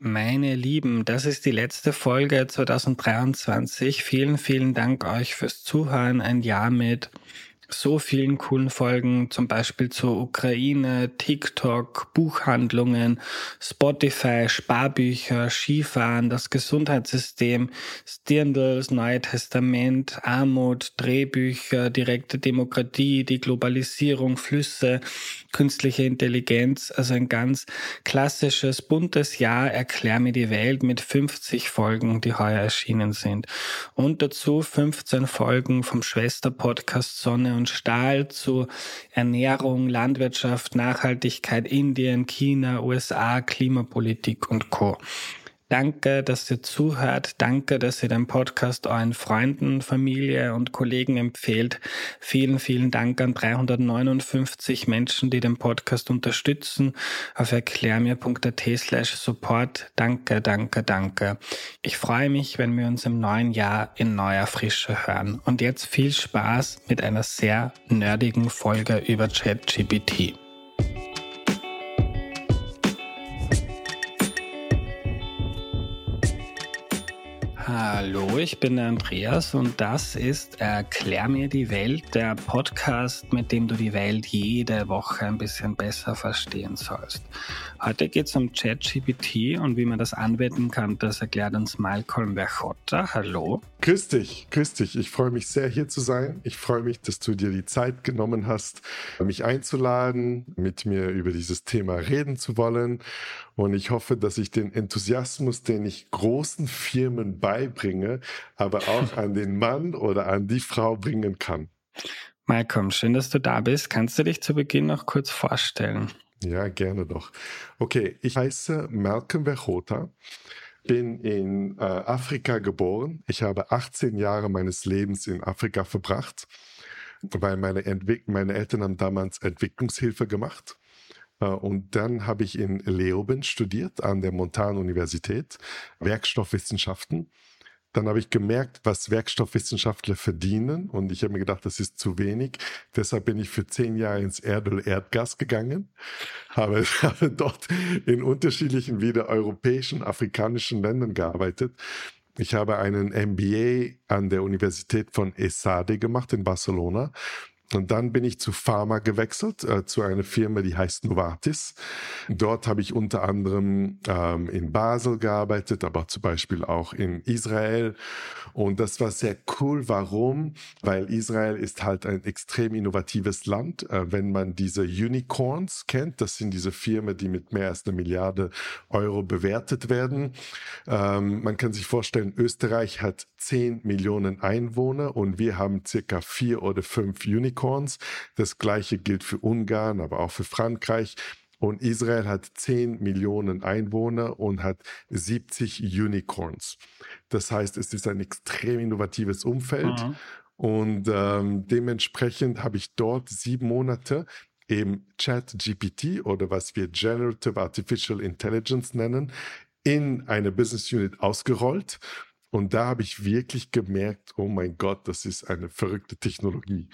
Meine Lieben, das ist die letzte Folge 2023. Vielen, vielen Dank euch fürs Zuhören. Ein Jahr mit so vielen coolen Folgen, zum Beispiel zur Ukraine, TikTok, Buchhandlungen, Spotify, Sparbücher, Skifahren, das Gesundheitssystem, Stirndl, Neue Testament, Armut, Drehbücher, direkte Demokratie, die Globalisierung, Flüsse, künstliche Intelligenz, also ein ganz klassisches, buntes Jahr, erklär mir die Welt mit 50 Folgen, die heuer erschienen sind. Und dazu 15 Folgen vom Schwesterpodcast Sonne und Stahl zu Ernährung, Landwirtschaft, Nachhaltigkeit, Indien, China, USA, Klimapolitik und Co. Danke, dass ihr zuhört. Danke, dass ihr den Podcast euren Freunden, Familie und Kollegen empfehlt. Vielen, vielen Dank an 359 Menschen, die den Podcast unterstützen. Auf erklärmir.at slash support. Danke, danke, danke. Ich freue mich, wenn wir uns im neuen Jahr in neuer Frische hören. Und jetzt viel Spaß mit einer sehr nerdigen Folge über ChatGPT. Hallo, ich bin der Andreas und das ist Erklär mir die Welt, der Podcast, mit dem du die Welt jede Woche ein bisschen besser verstehen sollst. Heute geht es um ChatGPT und wie man das anwenden kann, das erklärt uns Malcolm Verchotta. Hallo. Grüß dich, grüß dich. Ich freue mich sehr, hier zu sein. Ich freue mich, dass du dir die Zeit genommen hast, mich einzuladen, mit mir über dieses Thema reden zu wollen. Und ich hoffe, dass ich den Enthusiasmus, den ich großen Firmen beibringe, aber auch an den Mann oder an die Frau bringen kann. Malcolm, schön, dass du da bist. Kannst du dich zu Beginn noch kurz vorstellen? Ja, gerne doch. Okay, ich heiße Malcolm Verchota, bin in äh, Afrika geboren. Ich habe 18 Jahre meines Lebens in Afrika verbracht, weil meine, Entwick meine Eltern haben damals Entwicklungshilfe gemacht. Äh, und dann habe ich in Leoben studiert an der Montan-Universität, Werkstoffwissenschaften. Dann habe ich gemerkt, was Werkstoffwissenschaftler verdienen und ich habe mir gedacht, das ist zu wenig. Deshalb bin ich für zehn Jahre ins Erdöl Erdgas gegangen, habe, habe dort in unterschiedlichen wieder europäischen, afrikanischen Ländern gearbeitet. Ich habe einen MBA an der Universität von ESADE gemacht in Barcelona und dann bin ich zu Pharma gewechselt, äh, zu einer Firma, die heißt Novartis. Dort habe ich unter anderem ähm, in Basel gearbeitet, aber zum Beispiel auch in Israel. Und das war sehr cool. Warum? Weil Israel ist halt ein extrem innovatives Land. Äh, wenn man diese Unicorns kennt, das sind diese Firmen, die mit mehr als eine Milliarde Euro bewertet werden. Ähm, man kann sich vorstellen, Österreich hat 10 Millionen Einwohner und wir haben circa vier oder fünf Unicorns. Unicorns. Das gleiche gilt für Ungarn, aber auch für Frankreich. Und Israel hat 10 Millionen Einwohner und hat 70 Unicorns. Das heißt, es ist ein extrem innovatives Umfeld. Mhm. Und ähm, dementsprechend habe ich dort sieben Monate eben ChatGPT oder was wir Generative Artificial Intelligence nennen, in eine Business Unit ausgerollt. Und da habe ich wirklich gemerkt, oh mein Gott, das ist eine verrückte Technologie.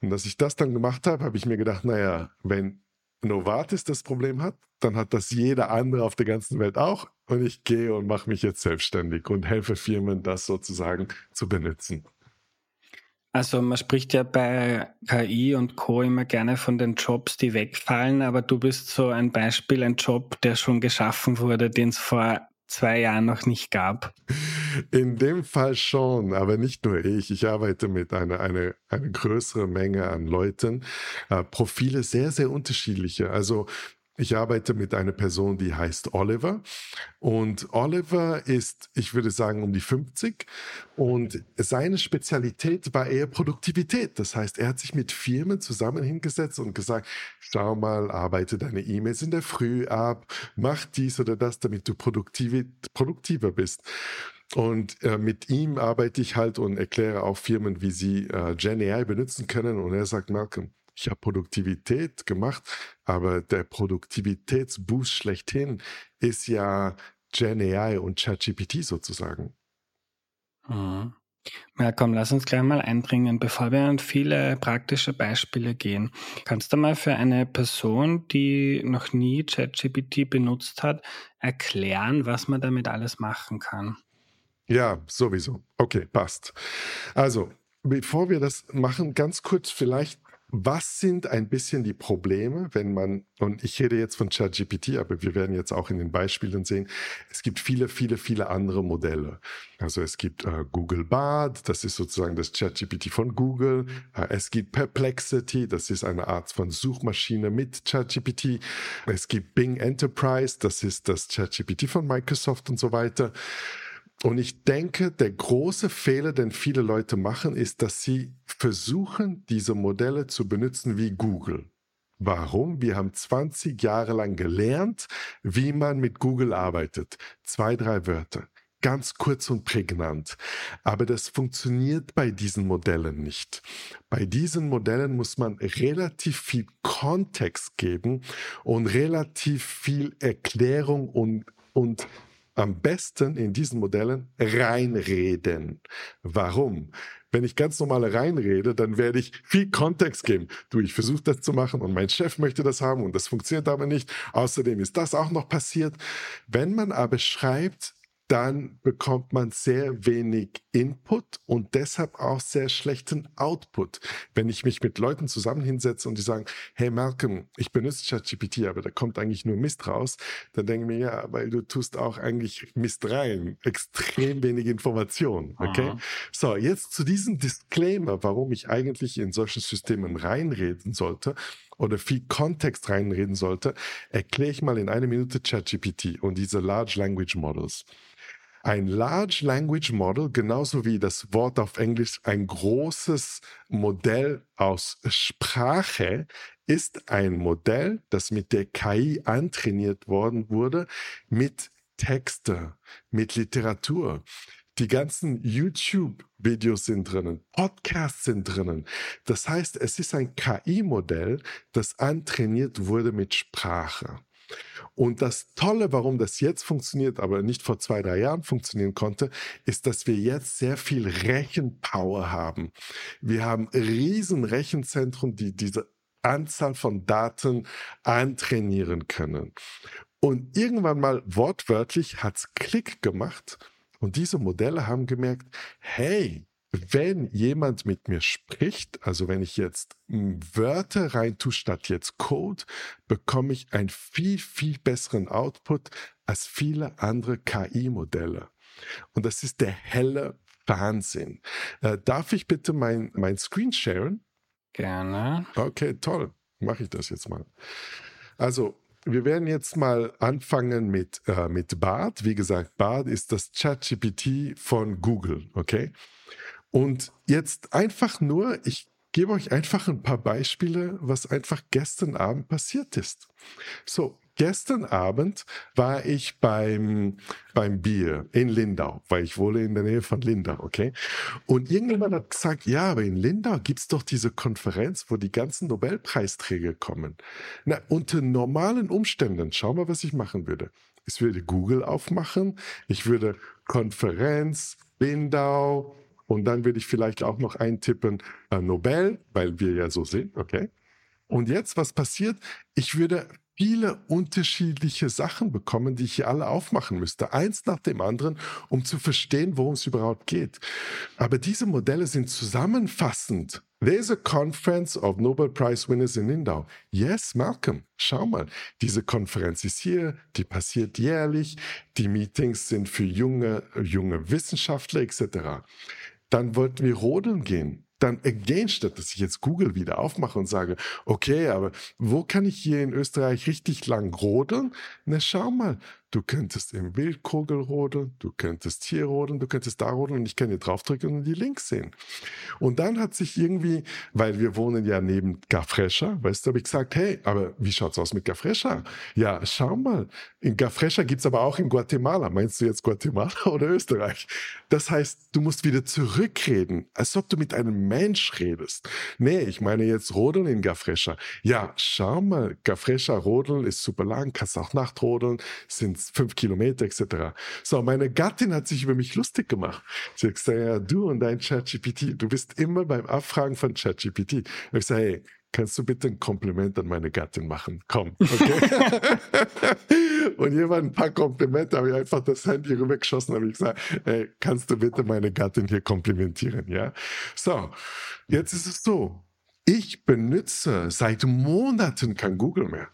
Und als ich das dann gemacht habe, habe ich mir gedacht, naja, wenn Novartis das Problem hat, dann hat das jeder andere auf der ganzen Welt auch. Und ich gehe und mache mich jetzt selbstständig und helfe Firmen, das sozusagen zu benutzen. Also man spricht ja bei KI und Co immer gerne von den Jobs, die wegfallen, aber du bist so ein Beispiel, ein Job, der schon geschaffen wurde, den es vor zwei Jahren noch nicht gab. In dem Fall schon, aber nicht nur ich. Ich arbeite mit einer eine, eine größere Menge an Leuten. Äh, Profile sehr, sehr unterschiedliche. Also ich arbeite mit einer Person, die heißt Oliver. Und Oliver ist, ich würde sagen, um die 50. Und seine Spezialität war eher Produktivität. Das heißt, er hat sich mit Firmen zusammen hingesetzt und gesagt, schau mal, arbeite deine E-Mails in der Früh ab, mach dies oder das, damit du produktiver bist. Und äh, mit ihm arbeite ich halt und erkläre auch Firmen, wie sie äh, Gen AI benutzen können. Und er sagt, Malcolm, ich habe Produktivität gemacht, aber der Produktivitätsboost schlechthin ist ja Gen AI und ChatGPT sozusagen. Mhm. Malcolm, lass uns gleich mal eindringen, bevor wir an viele praktische Beispiele gehen. Kannst du mal für eine Person, die noch nie ChatGPT benutzt hat, erklären, was man damit alles machen kann? Ja, sowieso. Okay, passt. Also, bevor wir das machen, ganz kurz vielleicht was sind ein bisschen die Probleme, wenn man, und ich rede jetzt von ChatGPT, aber wir werden jetzt auch in den Beispielen sehen, es gibt viele, viele, viele andere Modelle. Also es gibt äh, Google Bard, das ist sozusagen das ChatGPT von Google. Äh, es gibt Perplexity, das ist eine Art von Suchmaschine mit ChatGPT. Es gibt Bing Enterprise, das ist das ChatGPT von Microsoft und so weiter. Und ich denke, der große Fehler, den viele Leute machen, ist, dass sie versuchen, diese Modelle zu benutzen wie Google. Warum? Wir haben 20 Jahre lang gelernt, wie man mit Google arbeitet. Zwei, drei Wörter. Ganz kurz und prägnant. Aber das funktioniert bei diesen Modellen nicht. Bei diesen Modellen muss man relativ viel Kontext geben und relativ viel Erklärung und, und am besten in diesen Modellen reinreden. Warum? Wenn ich ganz normal reinrede, dann werde ich viel Kontext geben. Du, ich versuche das zu machen und mein Chef möchte das haben und das funktioniert aber nicht. Außerdem ist das auch noch passiert. Wenn man aber schreibt, dann bekommt man sehr wenig Input und deshalb auch sehr schlechten Output. Wenn ich mich mit Leuten zusammen hinsetze und die sagen, hey Malcolm, ich benutze ChatGPT, aber da kommt eigentlich nur Mist raus, dann denke ich mir, ja, weil du tust auch eigentlich Mist rein. Extrem wenig Information. Okay? Aha. So, jetzt zu diesem Disclaimer, warum ich eigentlich in solchen Systemen reinreden sollte oder viel Kontext reinreden sollte, erkläre ich mal in einer Minute ChatGPT und diese Large Language Models. Ein Large Language Model, genauso wie das Wort auf Englisch ein großes Modell aus Sprache, ist ein Modell, das mit der KI antrainiert worden wurde, mit Texte, mit Literatur. Die ganzen YouTube-Videos sind drinnen, Podcasts sind drinnen. Das heißt, es ist ein KI-Modell, das antrainiert wurde mit Sprache. Und das Tolle, warum das jetzt funktioniert, aber nicht vor zwei, drei Jahren funktionieren konnte, ist, dass wir jetzt sehr viel Rechenpower haben. Wir haben riesen Rechenzentren, die diese Anzahl von Daten antrainieren können. Und irgendwann mal wortwörtlich hat's Klick gemacht und diese Modelle haben gemerkt, hey, wenn jemand mit mir spricht, also wenn ich jetzt Wörter reintue statt jetzt Code, bekomme ich einen viel, viel besseren Output als viele andere KI-Modelle. Und das ist der helle Wahnsinn. Äh, darf ich bitte mein, mein Screen sharen? Gerne. Okay, toll. Mache ich das jetzt mal. Also, wir werden jetzt mal anfangen mit, äh, mit Bard. Wie gesagt, Bard ist das ChatGPT von Google, okay? Und jetzt einfach nur, ich gebe euch einfach ein paar Beispiele, was einfach gestern Abend passiert ist. So, gestern Abend war ich beim, beim Bier in Lindau, weil ich wohne in der Nähe von Lindau, okay? Und irgendjemand hat gesagt, ja, aber in Lindau gibt's doch diese Konferenz, wo die ganzen Nobelpreisträger kommen. Na, unter normalen Umständen, schau mal, was ich machen würde. Ich würde Google aufmachen, ich würde Konferenz, Lindau, und dann würde ich vielleicht auch noch eintippen äh, Nobel, weil wir ja so sind, okay? Und jetzt, was passiert? Ich würde viele unterschiedliche Sachen bekommen, die ich hier alle aufmachen müsste, eins nach dem anderen, um zu verstehen, worum es überhaupt geht. Aber diese Modelle sind zusammenfassend. There's a conference of Nobel Prize winners in Lindau. Yes, Malcolm, schau mal, diese Konferenz ist hier, die passiert jährlich, die Meetings sind für junge, junge Wissenschaftler etc. Dann wollten wir rodeln gehen. Dann again, statt dass ich jetzt Google wieder aufmache und sage, okay, aber wo kann ich hier in Österreich richtig lang rodeln? Na, schau mal, Du könntest im Wildkogel rodeln, du könntest hier rodeln, du könntest da rodeln und ich kann hier draufdrücken und die Links sehen. Und dann hat sich irgendwie, weil wir wohnen ja neben Gafrescha, weißt du, habe ich gesagt, hey, aber wie schaut's aus mit Gafrescha? Ja, schau mal, in Gafrescha gibt's aber auch in Guatemala. Meinst du jetzt Guatemala oder Österreich? Das heißt, du musst wieder zurückreden, als ob du mit einem Mensch redest. Nee, ich meine jetzt rodeln in Gafrescha. Ja, schau mal, Gafrescha rodeln ist super lang, kannst auch Nachtrodeln, sind jetzt fünf Kilometer etc. So, meine Gattin hat sich über mich lustig gemacht. Sie hat gesagt, ja, du und dein ChatGPT, du bist immer beim Abfragen von ChatGPT. Ich sage, hey, kannst du bitte ein Kompliment an meine Gattin machen? Komm, okay? und waren ein paar Komplimente, habe ich einfach das Handy rübergeschossen, habe ich gesagt, ey, kannst du bitte meine Gattin hier komplimentieren, ja? So, jetzt ist es so, ich benutze seit Monaten kein Google mehr.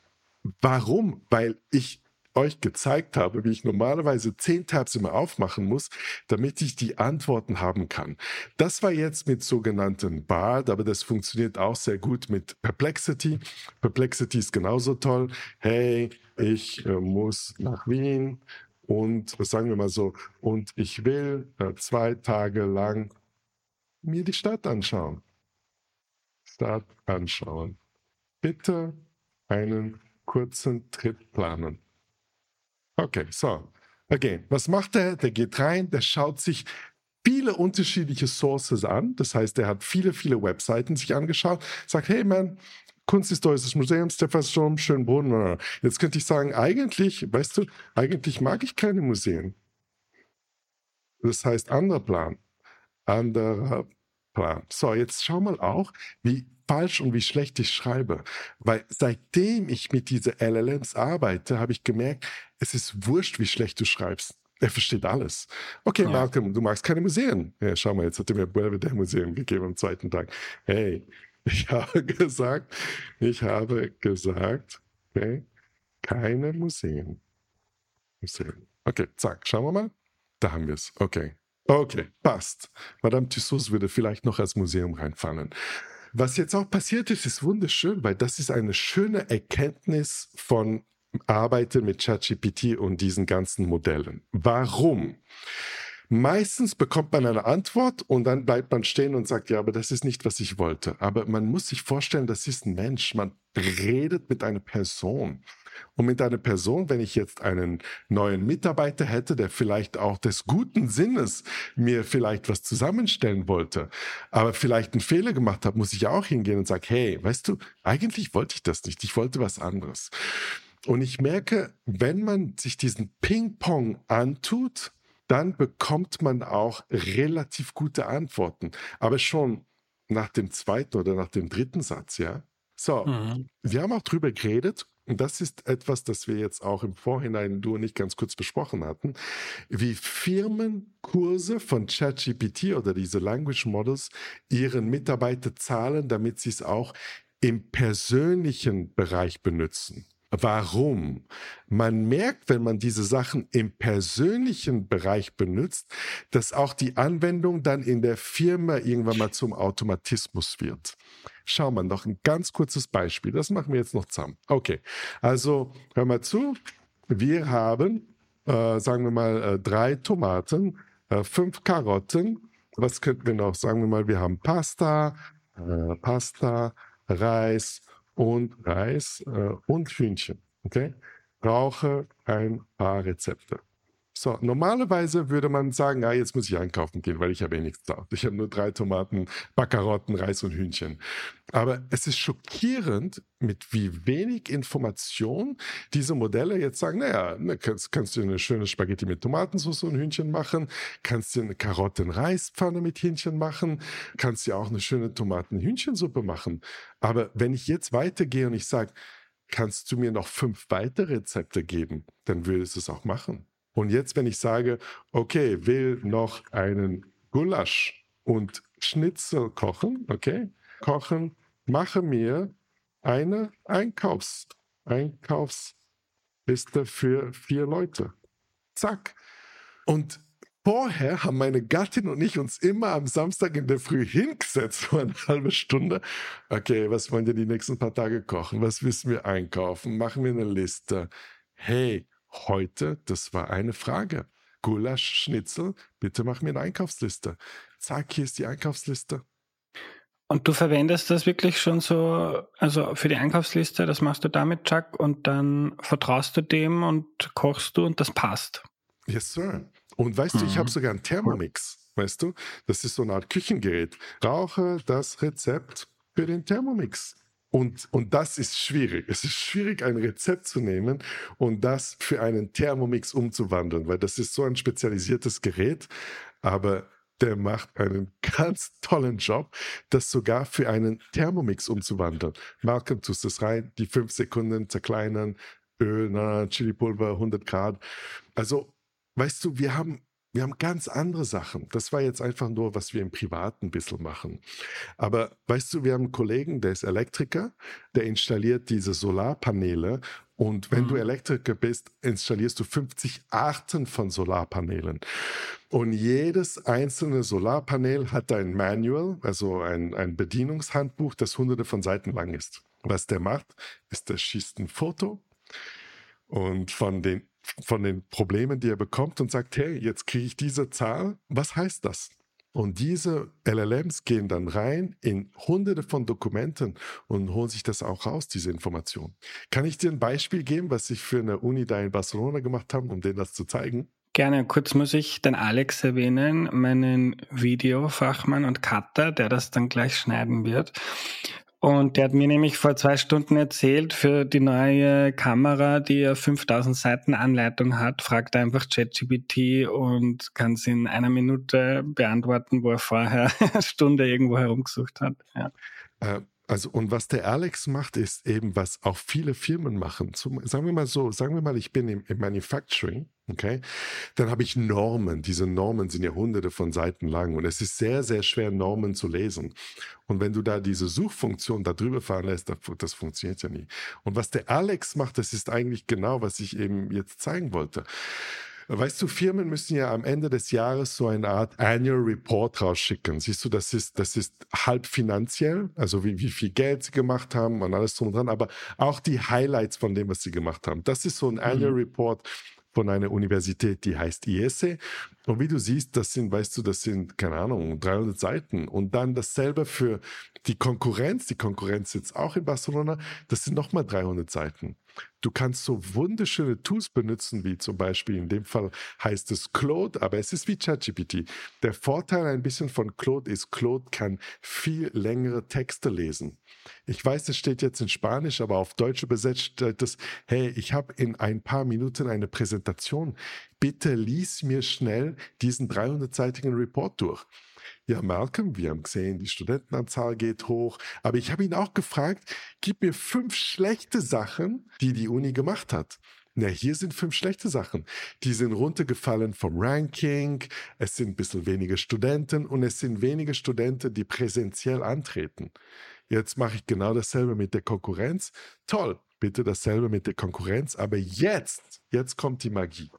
Warum? Weil ich euch gezeigt habe, wie ich normalerweise zehn Tabs immer aufmachen muss, damit ich die Antworten haben kann. Das war jetzt mit sogenannten BARD, aber das funktioniert auch sehr gut mit Perplexity. Perplexity ist genauso toll. Hey, ich äh, muss nach Wien und sagen wir mal so, und ich will äh, zwei Tage lang mir die Stadt anschauen. Stadt anschauen. Bitte einen kurzen Trip planen. Okay, so. Okay, was macht er? Der geht rein, der schaut sich viele unterschiedliche Sources an. Das heißt, er hat viele, viele Webseiten sich angeschaut, sagt, hey man, Kunsthistorisches Museum, Stephansdom, Schönbrunn. Jetzt könnte ich sagen, eigentlich, weißt du, eigentlich mag ich keine Museen. Das heißt, anderer Plan. Anderer Plan. So, jetzt schau mal auch, wie falsch und wie schlecht ich schreibe. Weil seitdem ich mit diesen LLMs arbeite, habe ich gemerkt, es ist wurscht, wie schlecht du schreibst. Er versteht alles. Okay, ja. Malcolm, du magst keine Museen. Ja, schau mal, jetzt hat er mir Belvedere Museum gegeben am zweiten Tag. Hey, ich habe gesagt, ich habe gesagt, okay, keine Museen. Museen. Okay, zack, schauen wir mal. Da haben wir es. Okay. Okay, passt. Madame Tussauds würde vielleicht noch als Museum reinfallen. Was jetzt auch passiert ist, ist wunderschön, weil das ist eine schöne Erkenntnis von Arbeiten mit ChatGPT und diesen ganzen Modellen. Warum? Meistens bekommt man eine Antwort und dann bleibt man stehen und sagt, ja, aber das ist nicht, was ich wollte. Aber man muss sich vorstellen, das ist ein Mensch. Man redet mit einer Person. Und mit einer Person, wenn ich jetzt einen neuen Mitarbeiter hätte, der vielleicht auch des guten Sinnes mir vielleicht was zusammenstellen wollte, aber vielleicht einen Fehler gemacht hat, muss ich auch hingehen und sagen, hey, weißt du, eigentlich wollte ich das nicht, ich wollte was anderes. Und ich merke, wenn man sich diesen Ping-Pong antut, dann bekommt man auch relativ gute Antworten. Aber schon nach dem zweiten oder nach dem dritten Satz, ja. So, mhm. wir haben auch drüber geredet und das ist etwas, das wir jetzt auch im Vorhinein du und ich ganz kurz besprochen hatten, wie Firmen Kurse von ChatGPT oder diese Language Models ihren Mitarbeiter zahlen, damit sie es auch im persönlichen Bereich benutzen. Warum? Man merkt, wenn man diese Sachen im persönlichen Bereich benutzt, dass auch die Anwendung dann in der Firma irgendwann mal zum Automatismus wird. Schau mal, noch ein ganz kurzes Beispiel. Das machen wir jetzt noch zusammen. Okay, also hör mal zu. Wir haben, äh, sagen wir mal, äh, drei Tomaten, äh, fünf Karotten. Was könnten wir noch? Sagen wir mal, wir haben Pasta, äh, Pasta, Reis und Reis äh, und Hühnchen. Okay? Brauche ein paar Rezepte. So, normalerweise würde man sagen, ja, jetzt muss ich einkaufen gehen, weil ich habe eh nichts da. Ich habe nur drei Tomaten, Backarotten, Reis und Hühnchen. Aber es ist schockierend, mit wie wenig Information diese Modelle jetzt sagen, naja, kannst, kannst du eine schöne Spaghetti mit Tomatensauce und Hühnchen machen, kannst du eine Karotten-Reispfanne mit Hähnchen machen, kannst du auch eine schöne Tomaten-Hühnchensuppe machen. Aber wenn ich jetzt weitergehe und ich sage, kannst du mir noch fünf weitere Rezepte geben, dann würde es es auch machen. Und jetzt, wenn ich sage, okay, will noch einen Gulasch und Schnitzel kochen, okay, kochen, mache mir eine Einkaufs Einkaufsliste für vier Leute. Zack. Und vorher haben meine Gattin und ich uns immer am Samstag in der Früh hingesetzt für eine halbe Stunde. Okay, was wollen wir die nächsten paar Tage kochen? Was wissen wir einkaufen? Machen wir eine Liste. Hey, Heute, das war eine Frage. Gulasch, Schnitzel, bitte mach mir eine Einkaufsliste. Zack, hier ist die Einkaufsliste. Und du verwendest das wirklich schon so, also für die Einkaufsliste, das machst du damit, Chuck, und dann vertraust du dem und kochst du und das passt. Yes, sir. Und weißt mhm. du, ich habe mhm. sogar einen Thermomix, weißt du? Das ist so eine Art Küchengerät. Brauche das Rezept für den Thermomix. Und, und das ist schwierig. Es ist schwierig, ein Rezept zu nehmen und das für einen Thermomix umzuwandeln, weil das ist so ein spezialisiertes Gerät. Aber der macht einen ganz tollen Job, das sogar für einen Thermomix umzuwandeln. Malcolm tust es rein, die fünf Sekunden zerkleinern, Öl, na, Chilipulver, 100 Grad. Also, weißt du, wir haben wir haben ganz andere Sachen. Das war jetzt einfach nur, was wir im Privaten ein bisschen machen. Aber weißt du, wir haben einen Kollegen, der ist Elektriker, der installiert diese Solarpaneele. Und wenn mhm. du Elektriker bist, installierst du 50 Arten von Solarpanelen. Und jedes einzelne Solarpanel hat ein Manual, also ein, ein Bedienungshandbuch, das hunderte von Seiten lang ist. Was der macht, ist, der schießt ein Foto und von den von den Problemen, die er bekommt und sagt, hey, jetzt kriege ich diese Zahl, was heißt das? Und diese LLMs gehen dann rein in hunderte von Dokumenten und holen sich das auch raus, diese Information. Kann ich dir ein Beispiel geben, was ich für eine Uni da in Barcelona gemacht habe, um denen das zu zeigen? Gerne. Kurz muss ich den Alex erwähnen, meinen Videofachmann und Cutter, der das dann gleich schneiden wird. Und der hat mir nämlich vor zwei Stunden erzählt, für die neue Kamera, die ja 5000 Seiten Anleitung hat, fragt einfach ChatGPT und kann es in einer Minute beantworten, wo er vorher eine Stunde irgendwo herumgesucht hat. Ja. Äh, also, und was der Alex macht, ist eben, was auch viele Firmen machen. Zum, sagen wir mal so, sagen wir mal, ich bin im, im Manufacturing, okay? Dann habe ich Normen. Diese Normen sind ja hunderte von Seiten lang und es ist sehr, sehr schwer, Normen zu lesen. Und wenn du da diese Suchfunktion da drüber fahren lässt, das, funktioniert ja nie. Und was der Alex macht, das ist eigentlich genau, was ich eben jetzt zeigen wollte. Weißt du, Firmen müssen ja am Ende des Jahres so eine Art Annual Report rausschicken. Siehst du, das ist, das ist halb finanziell, also wie, wie viel Geld sie gemacht haben und alles drum und dran, aber auch die Highlights von dem, was sie gemacht haben. Das ist so ein Annual mhm. Report von einer Universität, die heißt IESE. Und wie du siehst, das sind, weißt du, das sind, keine Ahnung, 300 Seiten. Und dann dasselbe für die Konkurrenz. Die Konkurrenz sitzt auch in Barcelona. Das sind nochmal 300 Seiten. Du kannst so wunderschöne Tools benutzen, wie zum Beispiel in dem Fall heißt es Claude, aber es ist wie ChatGPT. Der Vorteil ein bisschen von Claude ist, Claude kann viel längere Texte lesen. Ich weiß, es steht jetzt in Spanisch, aber auf Deutsch übersetzt es, hey, ich habe in ein paar Minuten eine Präsentation. Bitte lies mir schnell diesen 300-seitigen Report durch. Ja, Malcolm, wir haben gesehen, die Studentenanzahl geht hoch. Aber ich habe ihn auch gefragt, gib mir fünf schlechte Sachen, die die Uni gemacht hat. Na, hier sind fünf schlechte Sachen. Die sind runtergefallen vom Ranking, es sind ein bisschen weniger Studenten und es sind weniger Studenten, die präsentiell antreten. Jetzt mache ich genau dasselbe mit der Konkurrenz. Toll, bitte dasselbe mit der Konkurrenz. Aber jetzt, jetzt kommt die Magie.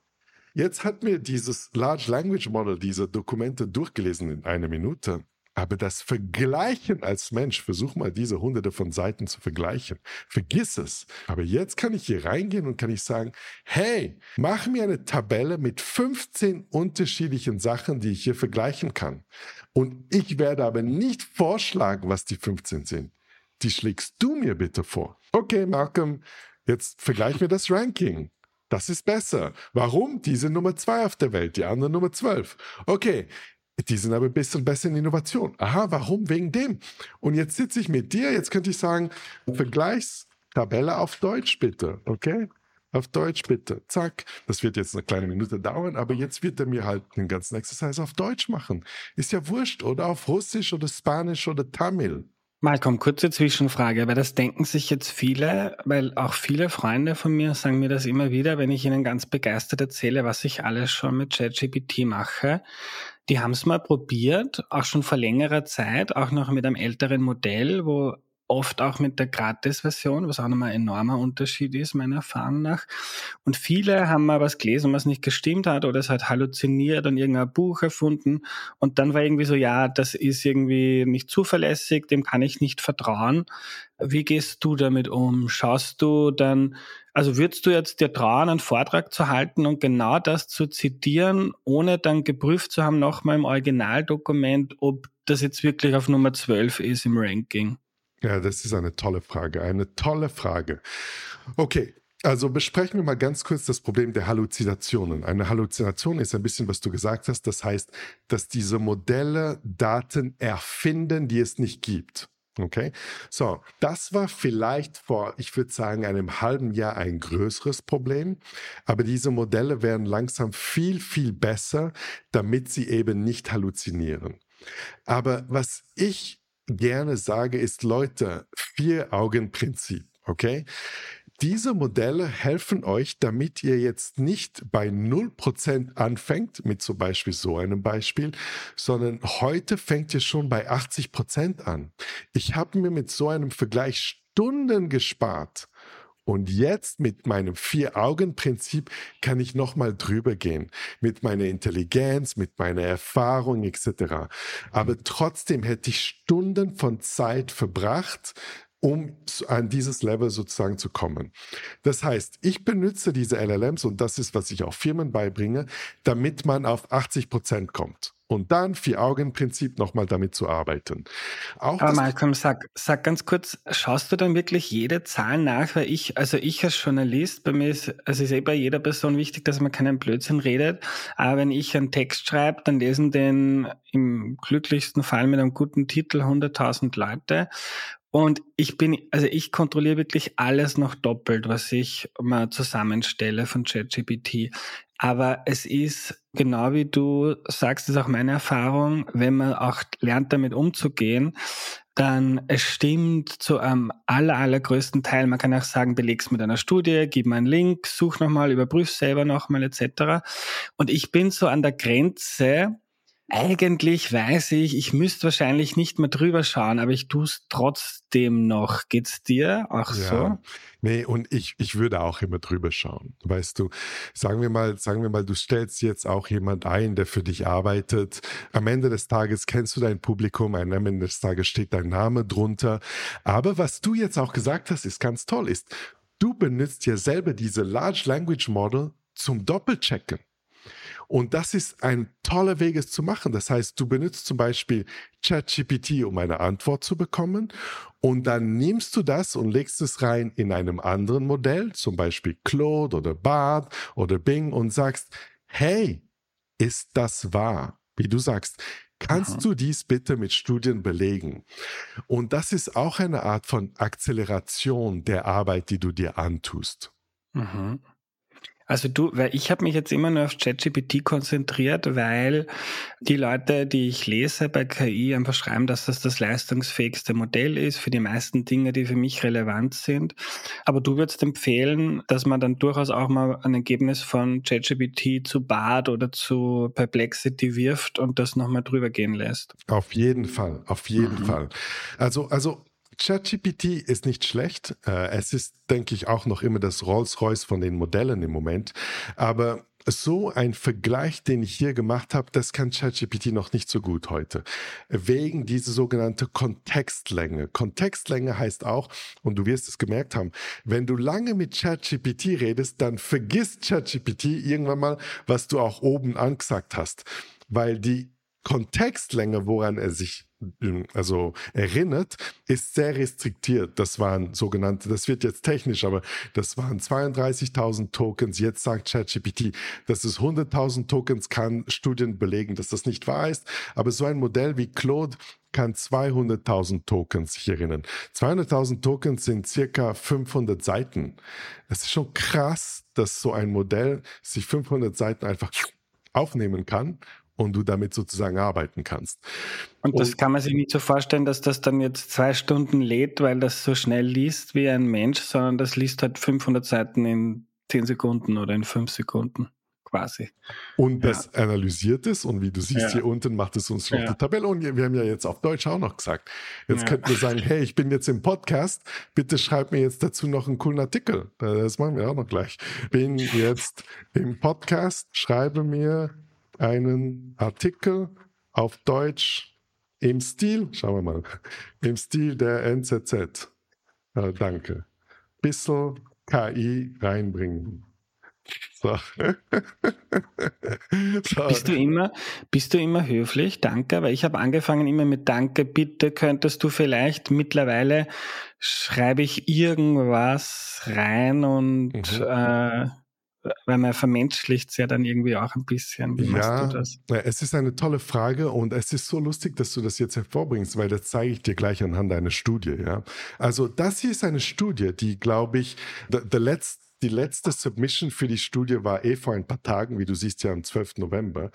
Jetzt hat mir dieses Large Language Model diese Dokumente durchgelesen in einer Minute. Aber das Vergleichen als Mensch, versuch mal diese hunderte von Seiten zu vergleichen. Vergiss es. Aber jetzt kann ich hier reingehen und kann ich sagen, hey, mach mir eine Tabelle mit 15 unterschiedlichen Sachen, die ich hier vergleichen kann. Und ich werde aber nicht vorschlagen, was die 15 sind. Die schlägst du mir bitte vor. Okay, Malcolm, jetzt vergleichen wir das Ranking. Das ist besser. Warum? Die sind Nummer zwei auf der Welt, die anderen Nummer zwölf. Okay, die sind aber ein bisschen besser in Innovation. Aha, warum? Wegen dem. Und jetzt sitze ich mit dir, jetzt könnte ich sagen, Vergleichstabelle auf Deutsch bitte, okay? Auf Deutsch bitte. Zack. Das wird jetzt eine kleine Minute dauern, aber jetzt wird er mir halt den ganzen Exercise auf Deutsch machen. Ist ja wurscht. Oder auf Russisch oder Spanisch oder Tamil. Malcolm, kurze Zwischenfrage, weil das denken sich jetzt viele, weil auch viele Freunde von mir sagen mir das immer wieder, wenn ich ihnen ganz begeistert erzähle, was ich alles schon mit ChatGPT mache. Die haben es mal probiert, auch schon vor längerer Zeit, auch noch mit einem älteren Modell, wo oft auch mit der Gratis-Version, was auch nochmal ein enormer Unterschied ist, meiner Erfahrung nach. Und viele haben mal was gelesen, was nicht gestimmt hat oder es hat halluziniert und irgendein Buch erfunden. Und dann war irgendwie so, ja, das ist irgendwie nicht zuverlässig, dem kann ich nicht vertrauen. Wie gehst du damit um? Schaust du dann, also würdest du jetzt dir trauen, einen Vortrag zu halten und genau das zu zitieren, ohne dann geprüft zu haben, nochmal im Originaldokument, ob das jetzt wirklich auf Nummer 12 ist im Ranking? Ja, das ist eine tolle Frage, eine tolle Frage. Okay, also besprechen wir mal ganz kurz das Problem der Halluzinationen. Eine Halluzination ist ein bisschen, was du gesagt hast. Das heißt, dass diese Modelle Daten erfinden, die es nicht gibt. Okay, so, das war vielleicht vor, ich würde sagen, einem halben Jahr ein größeres Problem, aber diese Modelle werden langsam viel, viel besser, damit sie eben nicht halluzinieren. Aber was ich gerne sage, ist, Leute, Vier-Augen-Prinzip, okay? Diese Modelle helfen euch, damit ihr jetzt nicht bei 0% anfängt, mit zum Beispiel so einem Beispiel, sondern heute fängt ihr schon bei 80% an. Ich habe mir mit so einem Vergleich Stunden gespart. Und jetzt mit meinem Vier-Augen-Prinzip kann ich nochmal drüber gehen. Mit meiner Intelligenz, mit meiner Erfahrung etc. Aber trotzdem hätte ich Stunden von Zeit verbracht, um an dieses Level sozusagen zu kommen. Das heißt, ich benutze diese LLMs und das ist, was ich auch Firmen beibringe, damit man auf 80 Prozent kommt. Und dann Vier-Augen-Prinzip nochmal damit zu arbeiten. Auch Aber Malcolm, sag, sag ganz kurz, schaust du dann wirklich jede Zahl nach? Weil ich, also ich als Journalist, bei mir ist, also ist eh bei jeder Person wichtig, dass man keinen Blödsinn redet. Aber wenn ich einen Text schreibe, dann lesen den im glücklichsten Fall mit einem guten Titel 100.000 Leute. Und ich bin, also ich kontrolliere wirklich alles noch doppelt, was ich mal zusammenstelle von ChatGPT. Aber es ist, genau wie du sagst, ist auch meine Erfahrung, wenn man auch lernt, damit umzugehen, dann es stimmt zu einem aller, allergrößten Teil. Man kann auch sagen, beleg's mit einer Studie, gib mir einen Link, such nochmal, überprüf selber nochmal etc. Und ich bin so an der Grenze, eigentlich weiß ich, ich müsste wahrscheinlich nicht mehr drüber schauen, aber ich tue es trotzdem noch. Geht's dir auch ja. so? Nee, und ich, ich würde auch immer drüber schauen. Weißt du, sagen wir mal, sagen wir mal, du stellst jetzt auch jemand ein, der für dich arbeitet. Am Ende des Tages kennst du dein Publikum, am Ende des Tages steht dein Name drunter. Aber was du jetzt auch gesagt hast, ist ganz toll, ist, du benutzt ja selber diese Large Language Model zum Doppelchecken. Und das ist ein toller Weg, es zu machen. Das heißt, du benutzt zum Beispiel ChatGPT, um eine Antwort zu bekommen. Und dann nimmst du das und legst es rein in einem anderen Modell, zum Beispiel Claude oder Bard oder Bing und sagst, hey, ist das wahr? Wie du sagst, Kannst Aha. du dies bitte mit Studien belegen? Und das ist auch eine Art von Akzeleration der Arbeit, die du dir antust. Mhm. Also du, weil ich habe mich jetzt immer nur auf ChatGPT konzentriert, weil die Leute, die ich lese bei KI, einfach schreiben, dass das das leistungsfähigste Modell ist für die meisten Dinge, die für mich relevant sind. Aber du würdest empfehlen, dass man dann durchaus auch mal ein Ergebnis von ChatGPT zu BART oder zu Perplexity wirft und das nochmal drüber gehen lässt. Auf jeden Fall, auf jeden mhm. Fall. Also, also ChatGPT ist nicht schlecht. Äh, es ist, denke ich, auch noch immer das Rolls-Royce von den Modellen im Moment. Aber so ein Vergleich, den ich hier gemacht habe, das kann ChatGPT noch nicht so gut heute. Wegen dieser sogenannte Kontextlänge. Kontextlänge heißt auch, und du wirst es gemerkt haben, wenn du lange mit ChatGPT redest, dann vergisst ChatGPT irgendwann mal, was du auch oben angesagt hast. Weil die Kontextlänge, woran er sich ähm, also erinnert, ist sehr restriktiert. Das waren sogenannte, das wird jetzt technisch, aber das waren 32.000 Tokens. Jetzt sagt ChatGPT, dass es 100.000 Tokens kann Studien belegen, dass das nicht wahr ist. Aber so ein Modell wie Claude kann 200.000 Tokens sich erinnern. 200.000 Tokens sind circa 500 Seiten. Es ist schon krass, dass so ein Modell sich 500 Seiten einfach aufnehmen kann und du damit sozusagen arbeiten kannst. Und das und, kann man sich nicht so vorstellen, dass das dann jetzt zwei Stunden lädt, weil das so schnell liest wie ein Mensch, sondern das liest halt 500 Seiten in 10 Sekunden oder in 5 Sekunden quasi. Und das ja. analysiert es und wie du siehst ja. hier unten macht es uns noch ja. die Tabelle und wir haben ja jetzt auf Deutsch auch noch gesagt. Jetzt könnten wir sagen, hey, ich bin jetzt im Podcast, bitte schreib mir jetzt dazu noch einen coolen Artikel. Das machen wir auch noch gleich. Bin jetzt im Podcast, schreibe mir einen Artikel auf Deutsch im Stil, schauen wir mal, im Stil der NZZ. Äh, danke. Bissel KI reinbringen. So. so. Bist du immer, bist du immer höflich? Danke, weil ich habe angefangen immer mit Danke, bitte könntest du vielleicht mittlerweile schreibe ich irgendwas rein und mhm. äh, weil man vermenschlicht es ja dann irgendwie auch ein bisschen. Wie machst ja, du das? Es ist eine tolle Frage und es ist so lustig, dass du das jetzt hervorbringst, weil das zeige ich dir gleich anhand einer Studie. Ja? Also das hier ist eine Studie, die, glaube ich, der letzte die letzte Submission für die Studie war eh vor ein paar Tagen, wie du siehst ja am 12. November.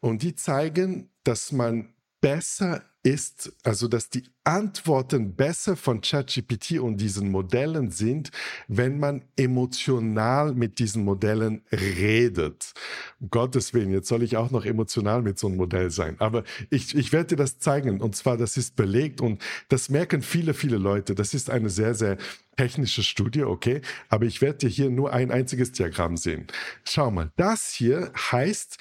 Und die zeigen, dass man besser ist, also dass die Antworten besser von ChatGPT und diesen Modellen sind, wenn man emotional mit diesen Modellen redet. Um Gottes Willen, jetzt soll ich auch noch emotional mit so einem Modell sein. Aber ich, ich werde dir das zeigen. Und zwar, das ist belegt und das merken viele, viele Leute. Das ist eine sehr, sehr technische Studie, okay? Aber ich werde dir hier nur ein einziges Diagramm sehen. Schau mal, das hier heißt,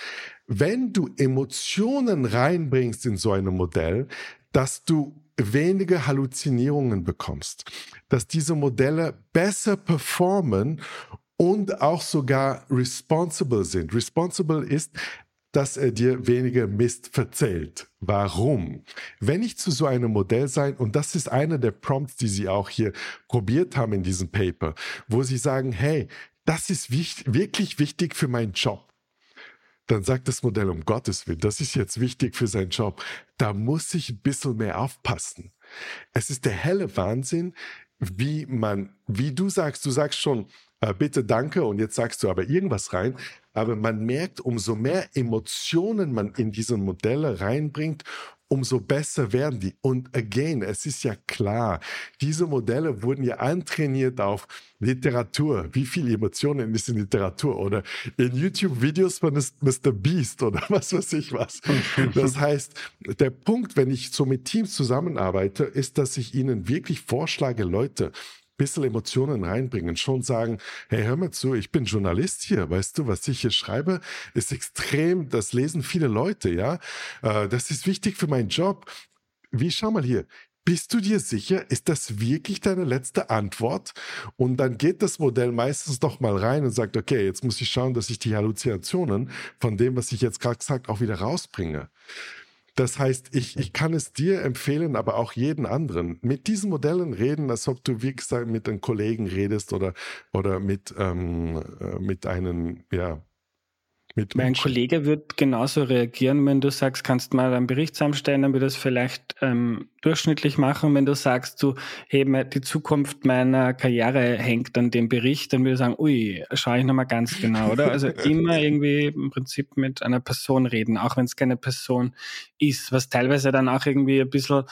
wenn du Emotionen reinbringst in so ein Modell, dass du weniger Halluzinierungen bekommst, dass diese Modelle besser performen und auch sogar responsible sind. Responsible ist, dass er dir weniger Mist verzählt. Warum? Wenn ich zu so einem Modell sein, und das ist einer der Prompts, die sie auch hier probiert haben in diesem Paper, wo sie sagen, hey, das ist wichtig, wirklich wichtig für meinen Job dann sagt das Modell, um Gottes Willen, das ist jetzt wichtig für seinen Job. Da muss ich ein bisschen mehr aufpassen. Es ist der helle Wahnsinn, wie man, wie du sagst, du sagst schon, äh, bitte danke und jetzt sagst du aber irgendwas rein. Aber man merkt, umso mehr Emotionen man in diese Modelle reinbringt, umso besser werden die. Und again, es ist ja klar, diese Modelle wurden ja antrainiert auf Literatur. Wie viele Emotionen ist in Literatur? Oder in YouTube-Videos von Mr. Beast oder was weiß ich was. Das heißt, der Punkt, wenn ich so mit Teams zusammenarbeite, ist, dass ich ihnen wirklich vorschlage, Leute, bisschen Emotionen reinbringen, schon sagen, hey, hör mal zu, ich bin Journalist hier, weißt du, was ich hier schreibe, ist extrem, das lesen viele Leute, ja, äh, das ist wichtig für meinen Job. Wie, schau mal hier, bist du dir sicher, ist das wirklich deine letzte Antwort? Und dann geht das Modell meistens doch mal rein und sagt, okay, jetzt muss ich schauen, dass ich die Halluzinationen von dem, was ich jetzt gerade gesagt, auch wieder rausbringe. Das heißt, ich, ich kann es dir empfehlen, aber auch jeden anderen. Mit diesen Modellen reden, als ob du wie gesagt mit einem Kollegen redest oder, oder mit, ähm, äh, mit einem, ja, mit mein Kollege wird genauso reagieren, wenn du sagst, kannst mal einen Bericht zusammenstellen, dann würde es vielleicht ähm, durchschnittlich machen. Wenn du sagst, du, hey, die Zukunft meiner Karriere hängt an dem Bericht, dann würde ich sagen, ui, schaue ich nochmal ganz genau, oder? Also immer irgendwie im Prinzip mit einer Person reden, auch wenn es keine Person ist, was teilweise dann auch irgendwie ein bisschen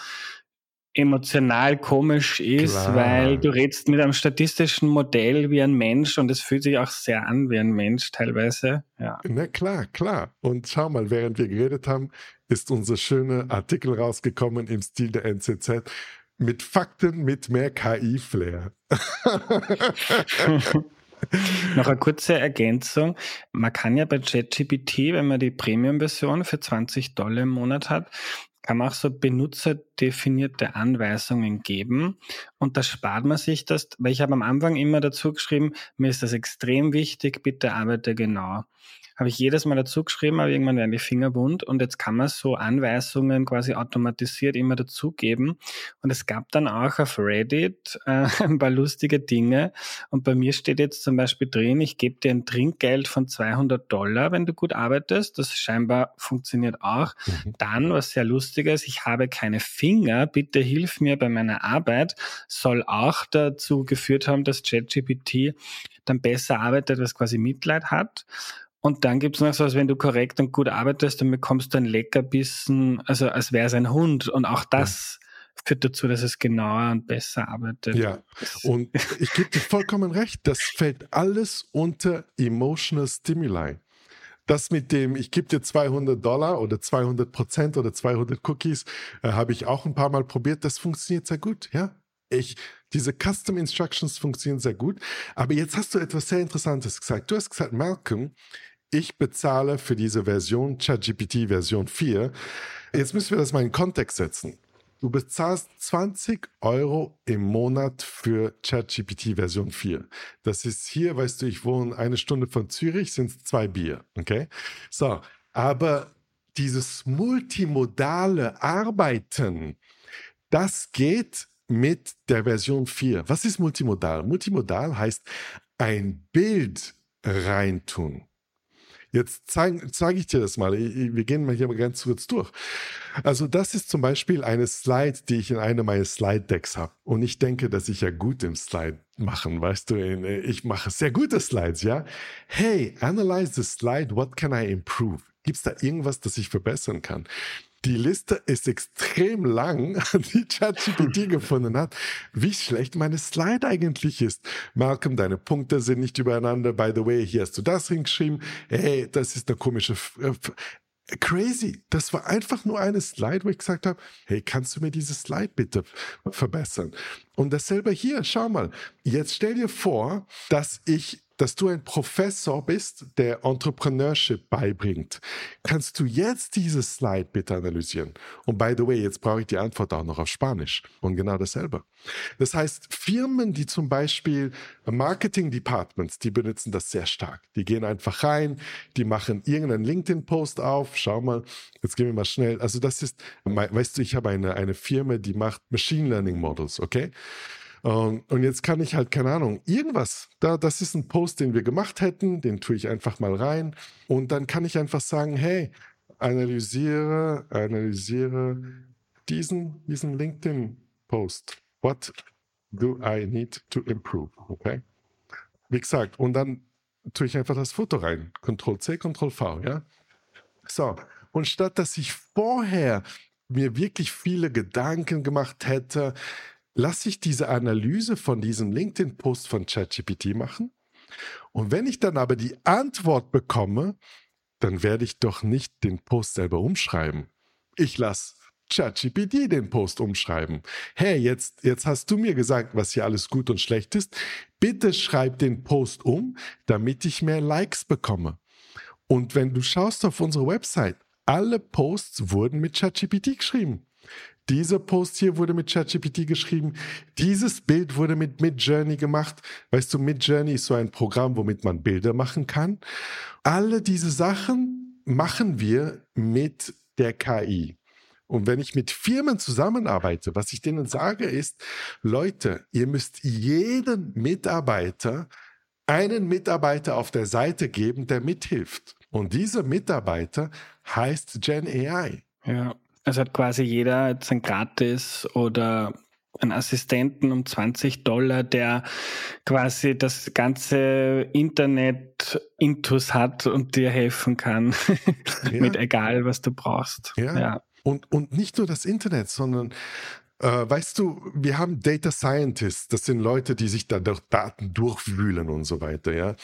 emotional komisch ist, Klar. weil du redest mit einem statistischen Modell wie ein Mensch und es fühlt sich auch sehr an wie ein Mensch teilweise. Ja. Na klar, klar. Und schau mal, während wir geredet haben, ist unser schöner Artikel rausgekommen im Stil der NZZ mit Fakten mit mehr KI-Flair. Noch eine kurze Ergänzung. Man kann ja bei ChatGPT, wenn man die Premium-Version für 20 Dollar im Monat hat, kann man auch so benutzerdefinierte Anweisungen geben. Und da spart man sich das, weil ich habe am Anfang immer dazu geschrieben, mir ist das extrem wichtig, bitte arbeite genau habe ich jedes Mal dazu geschrieben, aber irgendwann werden die Finger wund und jetzt kann man so Anweisungen quasi automatisiert immer dazugeben. Und es gab dann auch auf Reddit äh, ein paar lustige Dinge. Und bei mir steht jetzt zum Beispiel drin, ich gebe dir ein Trinkgeld von 200 Dollar, wenn du gut arbeitest. Das scheinbar funktioniert auch. Mhm. Dann, was sehr lustig ist, ich habe keine Finger, bitte hilf mir bei meiner Arbeit, soll auch dazu geführt haben, dass ChatGPT dann besser arbeitet, was quasi Mitleid hat. Und dann gibt's noch so, als wenn du korrekt und gut arbeitest, dann bekommst du ein Leckerbissen, also als wäre es ein Hund. Und auch das ja. führt dazu, dass es genauer und besser arbeitet. Ja, und ich gebe dir vollkommen recht, das fällt alles unter Emotional Stimuli. Das mit dem, ich gebe dir 200 Dollar oder 200 Prozent oder 200 Cookies, äh, habe ich auch ein paar Mal probiert. Das funktioniert sehr gut, ja. Ich, diese Custom Instructions funktionieren sehr gut. Aber jetzt hast du etwas sehr Interessantes gesagt. Du hast gesagt, Malcolm, ich bezahle für diese Version, ChatGPT Version 4. Jetzt müssen wir das mal in Kontext setzen. Du bezahlst 20 Euro im Monat für ChatGPT Version 4. Das ist hier, weißt du, ich wohne eine Stunde von Zürich, sind es zwei Bier. Okay? So, aber dieses multimodale Arbeiten, das geht mit der Version 4. Was ist multimodal? Multimodal heißt, ein Bild reintun. Jetzt zeige zeig ich dir das mal. Wir gehen mal hier mal ganz kurz durch. Also das ist zum Beispiel eine Slide, die ich in einem meiner Slide-Decks habe. Und ich denke, dass ich ja gut im Slide machen, weißt du, ich mache sehr gute Slides, ja. Hey, analyze the slide, what can I improve? Gibt es da irgendwas, das ich verbessern kann? Die Liste ist extrem lang, die ChatGPT gefunden hat, wie schlecht meine Slide eigentlich ist. Malcolm, deine Punkte sind nicht übereinander. By the way, hier hast du das hingeschrieben. Hey, das ist eine komische crazy. Das war einfach nur eine Slide, wo ich gesagt habe, hey, kannst du mir diese Slide bitte verbessern? Und dasselbe hier, schau mal. Jetzt stell dir vor, dass ich dass du ein Professor bist, der Entrepreneurship beibringt. Kannst du jetzt dieses Slide bitte analysieren? Und by the way, jetzt brauche ich die Antwort auch noch auf Spanisch. Und genau dasselbe. Das heißt, Firmen, die zum Beispiel Marketing Departments, die benutzen das sehr stark. Die gehen einfach rein, die machen irgendeinen LinkedIn-Post auf. Schau mal, jetzt gehen wir mal schnell. Also das ist, weißt du, ich habe eine, eine Firma, die macht Machine Learning Models, okay? Ähm, und jetzt kann ich halt, keine Ahnung, irgendwas. Da, das ist ein Post, den wir gemacht hätten, den tue ich einfach mal rein. Und dann kann ich einfach sagen, hey, analysiere, analysiere diesen, diesen LinkedIn-Post. What do I need to improve? Okay? Wie gesagt, und dann tue ich einfach das Foto rein. Ctrl C, Ctrl V, ja? So. Und statt dass ich vorher mir wirklich viele Gedanken gemacht hätte, lasse ich diese Analyse von diesem LinkedIn-Post von ChatGPT machen. Und wenn ich dann aber die Antwort bekomme, dann werde ich doch nicht den Post selber umschreiben. Ich lasse ChatGPT den Post umschreiben. Hey, jetzt, jetzt hast du mir gesagt, was hier alles gut und schlecht ist. Bitte schreib den Post um, damit ich mehr Likes bekomme. Und wenn du schaust auf unsere Website, alle Posts wurden mit ChatGPT geschrieben. Dieser Post hier wurde mit ChatGPT geschrieben. Dieses Bild wurde mit Midjourney gemacht. Weißt du, Midjourney ist so ein Programm, womit man Bilder machen kann. Alle diese Sachen machen wir mit der KI. Und wenn ich mit Firmen zusammenarbeite, was ich denen sage, ist, Leute, ihr müsst jeden Mitarbeiter einen Mitarbeiter auf der Seite geben, der mithilft. Und dieser Mitarbeiter heißt Gen AI. Ja. Also hat quasi jeder jetzt ein Gratis oder einen Assistenten um 20 Dollar, der quasi das ganze Internet intus hat und dir helfen kann. Ja. Mit egal, was du brauchst. Ja. ja. Und, und nicht nur das Internet, sondern äh, weißt du, wir haben Data Scientists, das sind Leute, die sich da durch Daten durchwühlen und so weiter, ja.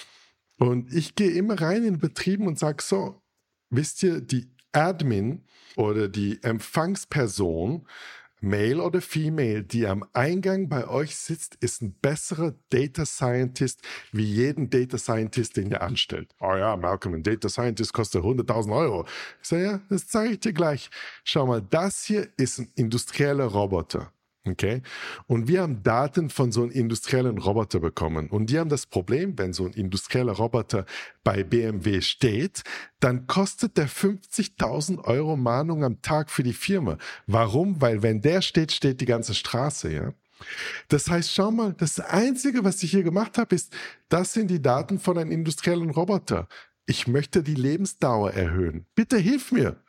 Und ich gehe immer rein in Betrieben und sage so, wisst ihr, die Admin oder die Empfangsperson, Male oder Female, die am Eingang bei euch sitzt, ist ein besserer Data Scientist wie jeden Data Scientist, den ihr anstellt. Oh ja, Malcolm, ein Data Scientist kostet 100.000 Euro. Ich sage, ja, das zeige ich dir gleich. Schau mal, das hier ist ein industrieller Roboter. Okay? Und wir haben Daten von so einem industriellen Roboter bekommen. Und die haben das Problem, wenn so ein industrieller Roboter bei BMW steht, dann kostet der 50.000 Euro Mahnung am Tag für die Firma. Warum? Weil wenn der steht, steht die ganze Straße, ja? Das heißt, schau mal, das Einzige, was ich hier gemacht habe, ist, das sind die Daten von einem industriellen Roboter. Ich möchte die Lebensdauer erhöhen. Bitte hilf mir.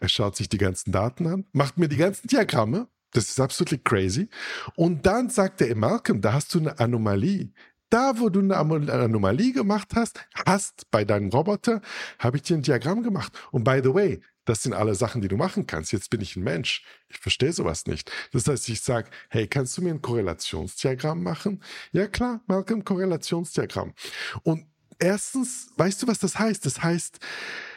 Er schaut sich die ganzen Daten an, macht mir die ganzen Diagramme das ist absolut crazy. Und dann sagt er, Malcolm, da hast du eine Anomalie. Da, wo du eine Anomalie gemacht hast, hast bei deinem Roboter, habe ich dir ein Diagramm gemacht. Und by the way, das sind alle Sachen, die du machen kannst. Jetzt bin ich ein Mensch. Ich verstehe sowas nicht. Das heißt, ich sage, hey, kannst du mir ein Korrelationsdiagramm machen? Ja klar, Malcolm, Korrelationsdiagramm. Und erstens, weißt du, was das heißt? Das heißt,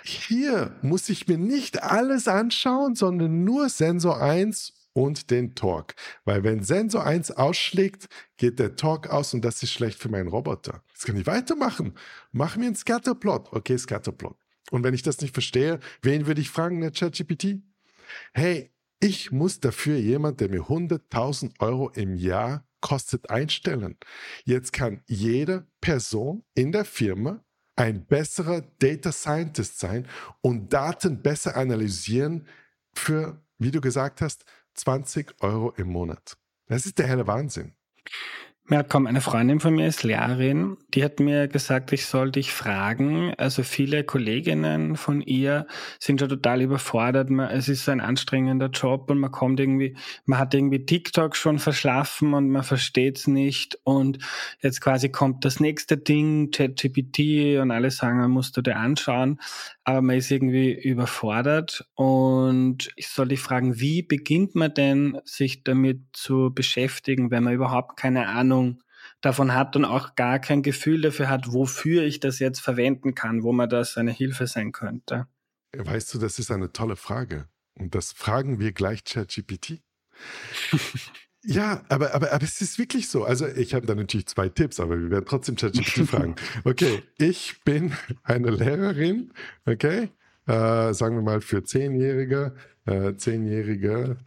hier muss ich mir nicht alles anschauen, sondern nur Sensor 1 und den Torque. Weil wenn Sensor 1 ausschlägt, geht der Torque aus und das ist schlecht für meinen Roboter. Jetzt kann ich weitermachen. Mach mir einen Scatterplot. Okay, Scatterplot. Und wenn ich das nicht verstehe, wen würde ich fragen der ChatGPT? Hey, ich muss dafür jemand, der mir 100.000 Euro im Jahr kostet, einstellen. Jetzt kann jede Person in der Firma ein besserer Data Scientist sein und Daten besser analysieren für, wie du gesagt hast, 20 Euro im Monat. Das ist der helle Wahnsinn. Ja, komm, eine Freundin von mir ist Lehrerin, die hat mir gesagt, ich soll dich fragen. Also viele Kolleginnen von ihr sind schon total überfordert. Es ist ein anstrengender Job und man kommt irgendwie, man hat irgendwie TikTok schon verschlafen und man versteht es nicht. Und jetzt quasi kommt das nächste Ding, ChatGPT und alle sagen, man musst du dir anschauen. Aber man ist irgendwie überfordert. Und ich soll dich fragen, wie beginnt man denn, sich damit zu beschäftigen, wenn man überhaupt keine Ahnung davon hat und auch gar kein Gefühl dafür hat, wofür ich das jetzt verwenden kann, wo man das eine Hilfe sein könnte? Weißt du, das ist eine tolle Frage. Und das fragen wir gleich ChatGPT. ja, aber, aber, aber es ist wirklich so. Also ich habe da natürlich zwei Tipps, aber wir werden trotzdem ChatGPT fragen. Okay, ich bin eine Lehrerin, okay, äh, sagen wir mal für Zehnjährige, äh, Zehnjährige,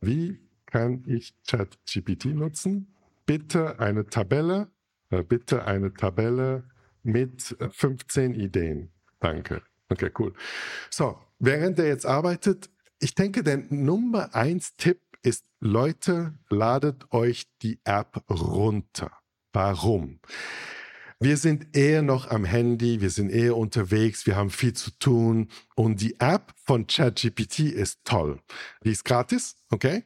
wie kann ich ChatGPT nutzen? Bitte eine Tabelle, äh, bitte eine Tabelle mit 15 äh, Ideen. Danke. Okay, cool. So, während er jetzt arbeitet, ich denke, der Nummer eins Tipp ist, Leute, ladet euch die App runter. Warum? Wir sind eher noch am Handy, wir sind eher unterwegs, wir haben viel zu tun und die App von ChatGPT ist toll. Die ist gratis, okay?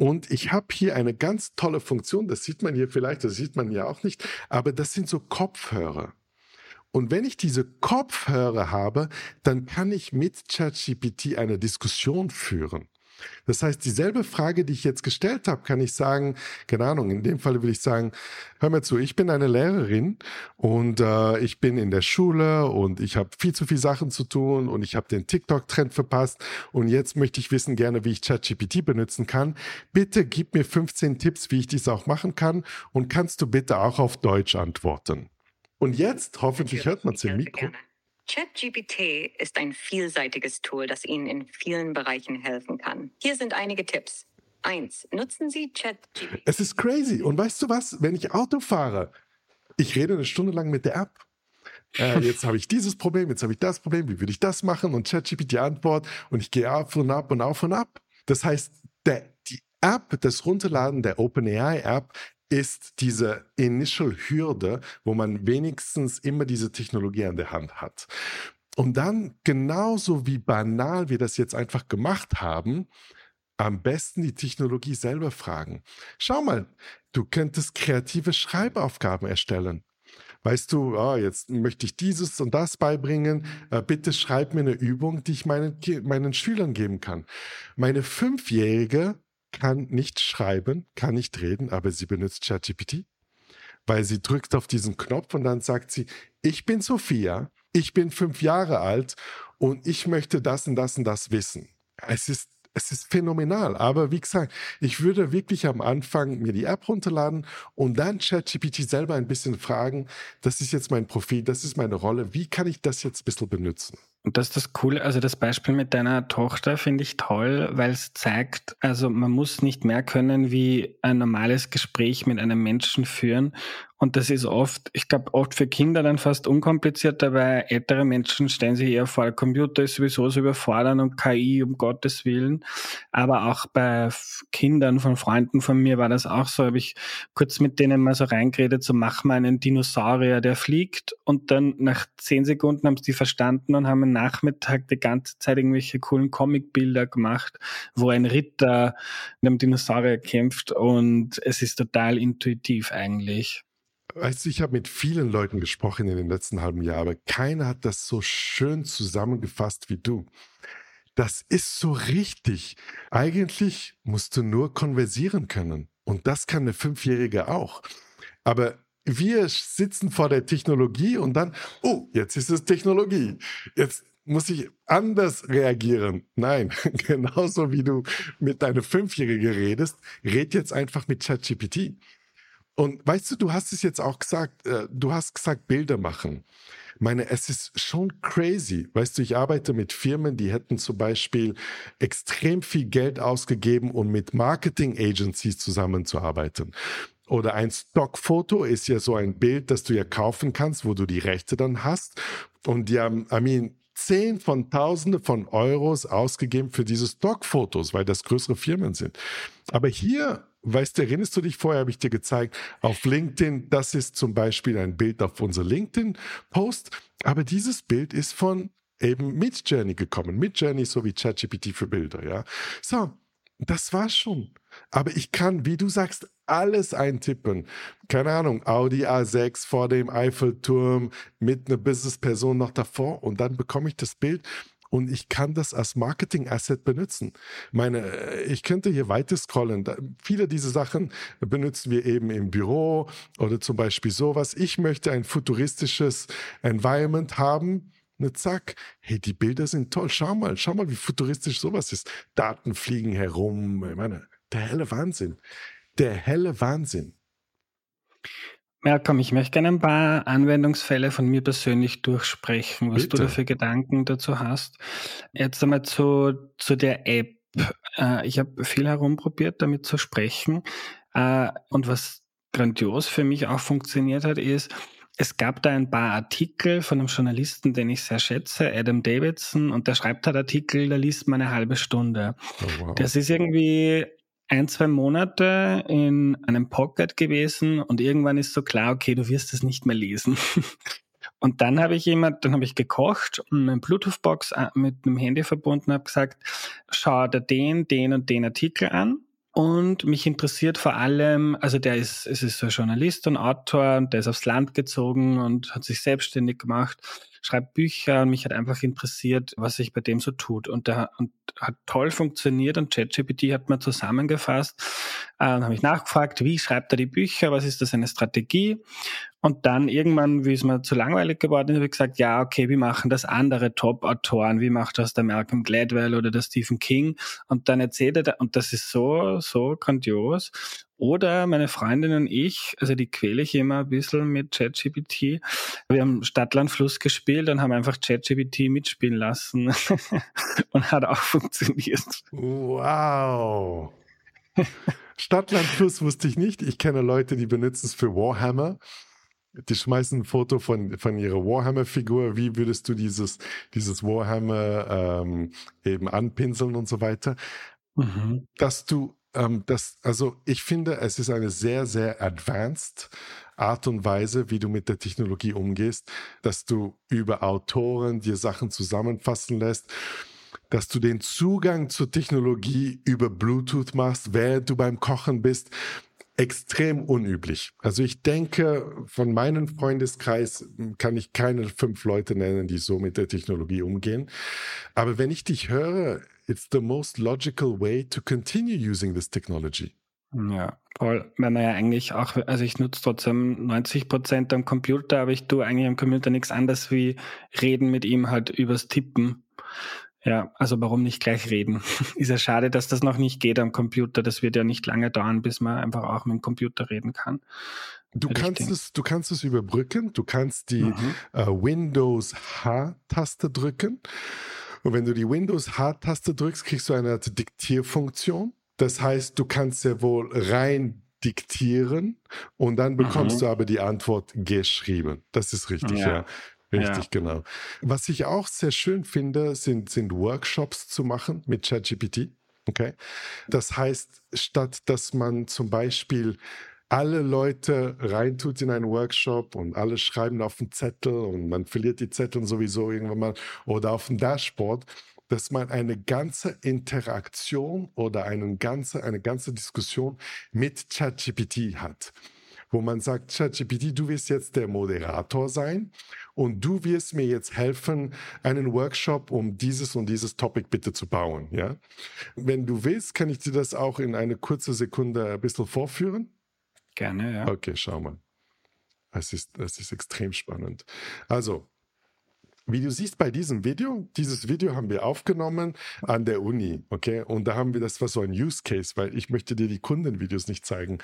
Und ich habe hier eine ganz tolle Funktion, das sieht man hier vielleicht, das sieht man ja auch nicht, aber das sind so Kopfhörer. Und wenn ich diese Kopfhörer habe, dann kann ich mit ChatGPT eine Diskussion führen. Das heißt, dieselbe Frage, die ich jetzt gestellt habe, kann ich sagen, keine Ahnung, in dem Fall will ich sagen, hör mir zu, ich bin eine Lehrerin und äh, ich bin in der Schule und ich habe viel zu viel Sachen zu tun und ich habe den TikTok-Trend verpasst und jetzt möchte ich wissen gerne, wie ich ChatGPT benutzen kann. Bitte gib mir 15 Tipps, wie ich dies auch machen kann und kannst du bitte auch auf Deutsch antworten. Und jetzt, hoffentlich hört man es im Mikro. Gerne. ChatGPT ist ein vielseitiges Tool, das Ihnen in vielen Bereichen helfen kann. Hier sind einige Tipps. Eins, nutzen Sie ChatGPT. Es ist crazy. Und weißt du was? Wenn ich Auto fahre, ich rede eine Stunde lang mit der App. Äh, jetzt habe ich dieses Problem, jetzt habe ich das Problem, wie würde ich das machen? Und ChatGPT Antwort und ich gehe auf und ab und auf und ab. Das heißt, der, die App, das Runterladen der OpenAI App ist diese Initial Hürde, wo man wenigstens immer diese Technologie an der Hand hat. Und dann, genauso wie banal wir das jetzt einfach gemacht haben, am besten die Technologie selber fragen. Schau mal, du könntest kreative Schreibaufgaben erstellen. Weißt du, oh, jetzt möchte ich dieses und das beibringen. Äh, bitte schreib mir eine Übung, die ich meinen, meinen Schülern geben kann. Meine Fünfjährige kann nicht schreiben, kann nicht reden, aber sie benutzt ChatGPT, weil sie drückt auf diesen Knopf und dann sagt sie, ich bin Sophia, ich bin fünf Jahre alt und ich möchte das und das und das wissen. Es ist es ist phänomenal. Aber wie gesagt, ich würde wirklich am Anfang mir die App runterladen und dann ChatGPT selber ein bisschen fragen, das ist jetzt mein Profil, das ist meine Rolle, wie kann ich das jetzt ein bisschen benutzen? Und das ist das Coole, also das Beispiel mit deiner Tochter finde ich toll, weil es zeigt, also man muss nicht mehr können wie ein normales Gespräch mit einem Menschen führen. Und das ist oft, ich glaube, oft für Kinder dann fast unkomplizierter, weil ältere Menschen stellen sich eher vor, Computer ist sowieso so überfordern und KI um Gottes Willen. Aber auch bei Kindern von Freunden von mir war das auch so, habe ich kurz mit denen mal so reingeredet, so mach mal einen Dinosaurier, der fliegt. Und dann nach zehn Sekunden haben sie die verstanden und haben Nachmittag die ganze Zeit irgendwelche coolen Comicbilder gemacht, wo ein Ritter mit einem Dinosaurier kämpft und es ist total intuitiv eigentlich. Weißt du, ich habe mit vielen Leuten gesprochen in den letzten halben Jahren, aber keiner hat das so schön zusammengefasst wie du. Das ist so richtig. Eigentlich musst du nur konversieren können. Und das kann eine Fünfjährige auch. Aber wir sitzen vor der Technologie und dann, oh, jetzt ist es Technologie. Jetzt muss ich anders reagieren. Nein, genauso wie du mit deiner Fünfjährigen redest, red jetzt einfach mit ChatGPT. Und weißt du, du hast es jetzt auch gesagt, äh, du hast gesagt, Bilder machen. meine, es ist schon crazy. Weißt du, ich arbeite mit Firmen, die hätten zum Beispiel extrem viel Geld ausgegeben, um mit Marketing Agencies zusammenzuarbeiten. Oder ein Stockfoto ist ja so ein Bild, das du ja kaufen kannst, wo du die Rechte dann hast. Und die haben, I mean, zehn von Tausende von Euros ausgegeben für diese Stockfotos, weil das größere Firmen sind. Aber hier weißt du, erinnerst du dich vorher, habe ich dir gezeigt, auf LinkedIn, das ist zum Beispiel ein Bild auf unser LinkedIn-Post, aber dieses Bild ist von eben Midjourney gekommen. Midjourney ist so wie ChatGPT für Bilder, ja. So, das war's schon. Aber ich kann, wie du sagst, alles eintippen. Keine Ahnung, Audi A6 vor dem Eiffelturm mit einer Businessperson noch davor und dann bekomme ich das Bild und ich kann das als Marketing-Asset benutzen. Meine, äh, ich könnte hier weiter scrollen. Da, viele dieser Sachen benutzen wir eben im Büro oder zum Beispiel sowas. Ich möchte ein futuristisches Environment haben. Ne, zack, hey, die Bilder sind toll. Schau mal, schau mal, wie futuristisch sowas ist. Daten fliegen herum. Ich meine, der helle Wahnsinn. Der helle Wahnsinn. Malcolm, ich möchte gerne ein paar Anwendungsfälle von mir persönlich durchsprechen, was Bitte. du da für Gedanken dazu hast. Jetzt einmal zu, zu der App. Äh, ich habe viel herumprobiert, damit zu sprechen. Äh, und was grandios für mich auch funktioniert hat, ist, es gab da ein paar Artikel von einem Journalisten, den ich sehr schätze, Adam Davidson, und der schreibt halt Artikel, da liest man eine halbe Stunde. Oh, wow. Das ist irgendwie ein, zwei Monate in einem Pocket gewesen und irgendwann ist so klar, okay, du wirst es nicht mehr lesen. Und dann habe ich jemand, dann habe ich gekocht und eine Bluetooth-Box äh, mit einem Handy verbunden, habe gesagt, schau dir den, den und den Artikel an. Und mich interessiert vor allem, also der ist, es ist so ein Journalist und Autor und der ist aufs Land gezogen und hat sich selbstständig gemacht schreibt Bücher und mich hat einfach interessiert, was sich bei dem so tut. Und der und hat toll funktioniert und ChatGPT hat mir zusammengefasst. Äh, dann habe ich nachgefragt, wie schreibt er die Bücher, was ist das eine Strategie? Und dann irgendwann, wie es mir zu langweilig geworden ist, habe ich gesagt, ja, okay, wie machen das andere Top-Autoren? Wie macht das der Malcolm Gladwell oder der Stephen King? Und dann erzählt er, und das ist so, so grandios. Oder meine Freundin und ich, also die quäle ich immer ein bisschen mit ChatGPT. Wir haben Stadtland Fluss gespielt und haben einfach ChatGPT mitspielen lassen und hat auch funktioniert. Wow. Stadtland Fluss wusste ich nicht. Ich kenne Leute, die benutzen es für Warhammer. Die schmeißen ein Foto von, von ihrer Warhammer-Figur. Wie würdest du dieses, dieses Warhammer ähm, eben anpinseln und so weiter? Mhm. Dass du ähm, das, also ich finde, es ist eine sehr, sehr advanced Art und Weise, wie du mit der Technologie umgehst, dass du über Autoren dir Sachen zusammenfassen lässt, dass du den Zugang zur Technologie über Bluetooth machst, während du beim Kochen bist extrem unüblich. Also ich denke, von meinem Freundeskreis kann ich keine fünf Leute nennen, die so mit der Technologie umgehen. Aber wenn ich dich höre, it's the most logical way to continue using this technology. Ja, voll. Wenn man ja eigentlich auch, also ich nutze trotzdem 90 Prozent am Computer, aber ich tue eigentlich am Computer nichts anderes wie reden mit ihm halt übers Tippen. Ja, also warum nicht gleich reden? Ist ja schade, dass das noch nicht geht am Computer. Das wird ja nicht lange dauern, bis man einfach auch mit dem Computer reden kann. Du kannst es, du kannst es überbrücken. Du kannst die mhm. äh, Windows H-Taste drücken. Und wenn du die Windows H-Taste drückst, kriegst du eine Art Diktierfunktion. Das heißt, du kannst ja wohl rein diktieren und dann bekommst mhm. du aber die Antwort geschrieben. Das ist richtig, ja. ja. Richtig, ja. genau. Was ich auch sehr schön finde, sind, sind Workshops zu machen mit ChatGPT. Okay. Das heißt, statt dass man zum Beispiel alle Leute reintut in einen Workshop und alle schreiben auf den Zettel und man verliert die Zettel sowieso irgendwann mal oder auf dem Dashboard, dass man eine ganze Interaktion oder eine ganze, eine ganze Diskussion mit ChatGPT hat wo man sagt, ChatGPT, du wirst jetzt der Moderator sein und du wirst mir jetzt helfen, einen Workshop um dieses und dieses Topic bitte zu bauen. Ja? Wenn du willst, kann ich dir das auch in eine kurze Sekunde ein bisschen vorführen. Gerne, ja. Okay, schau mal. Es ist, es ist extrem spannend. Also, wie du siehst bei diesem Video, dieses Video haben wir aufgenommen an der Uni, okay? Und da haben wir, das war so ein Use Case, weil ich möchte dir die Kundenvideos nicht zeigen.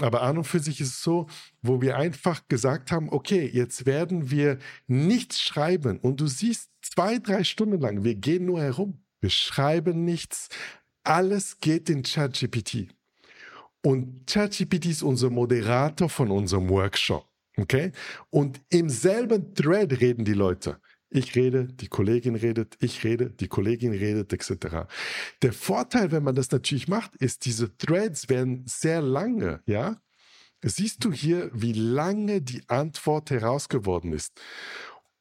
Aber an und für sich ist es so, wo wir einfach gesagt haben, okay, jetzt werden wir nichts schreiben. Und du siehst zwei, drei Stunden lang, wir gehen nur herum. Wir schreiben nichts. Alles geht in ChatGPT. Und ChatGPT ist unser Moderator von unserem Workshop. Okay? Und im selben Thread reden die Leute. Ich rede, die Kollegin redet, ich rede, die Kollegin redet, etc. Der Vorteil, wenn man das natürlich macht, ist, diese Threads werden sehr lange, ja. Siehst du hier, wie lange die Antwort herausgeworden ist?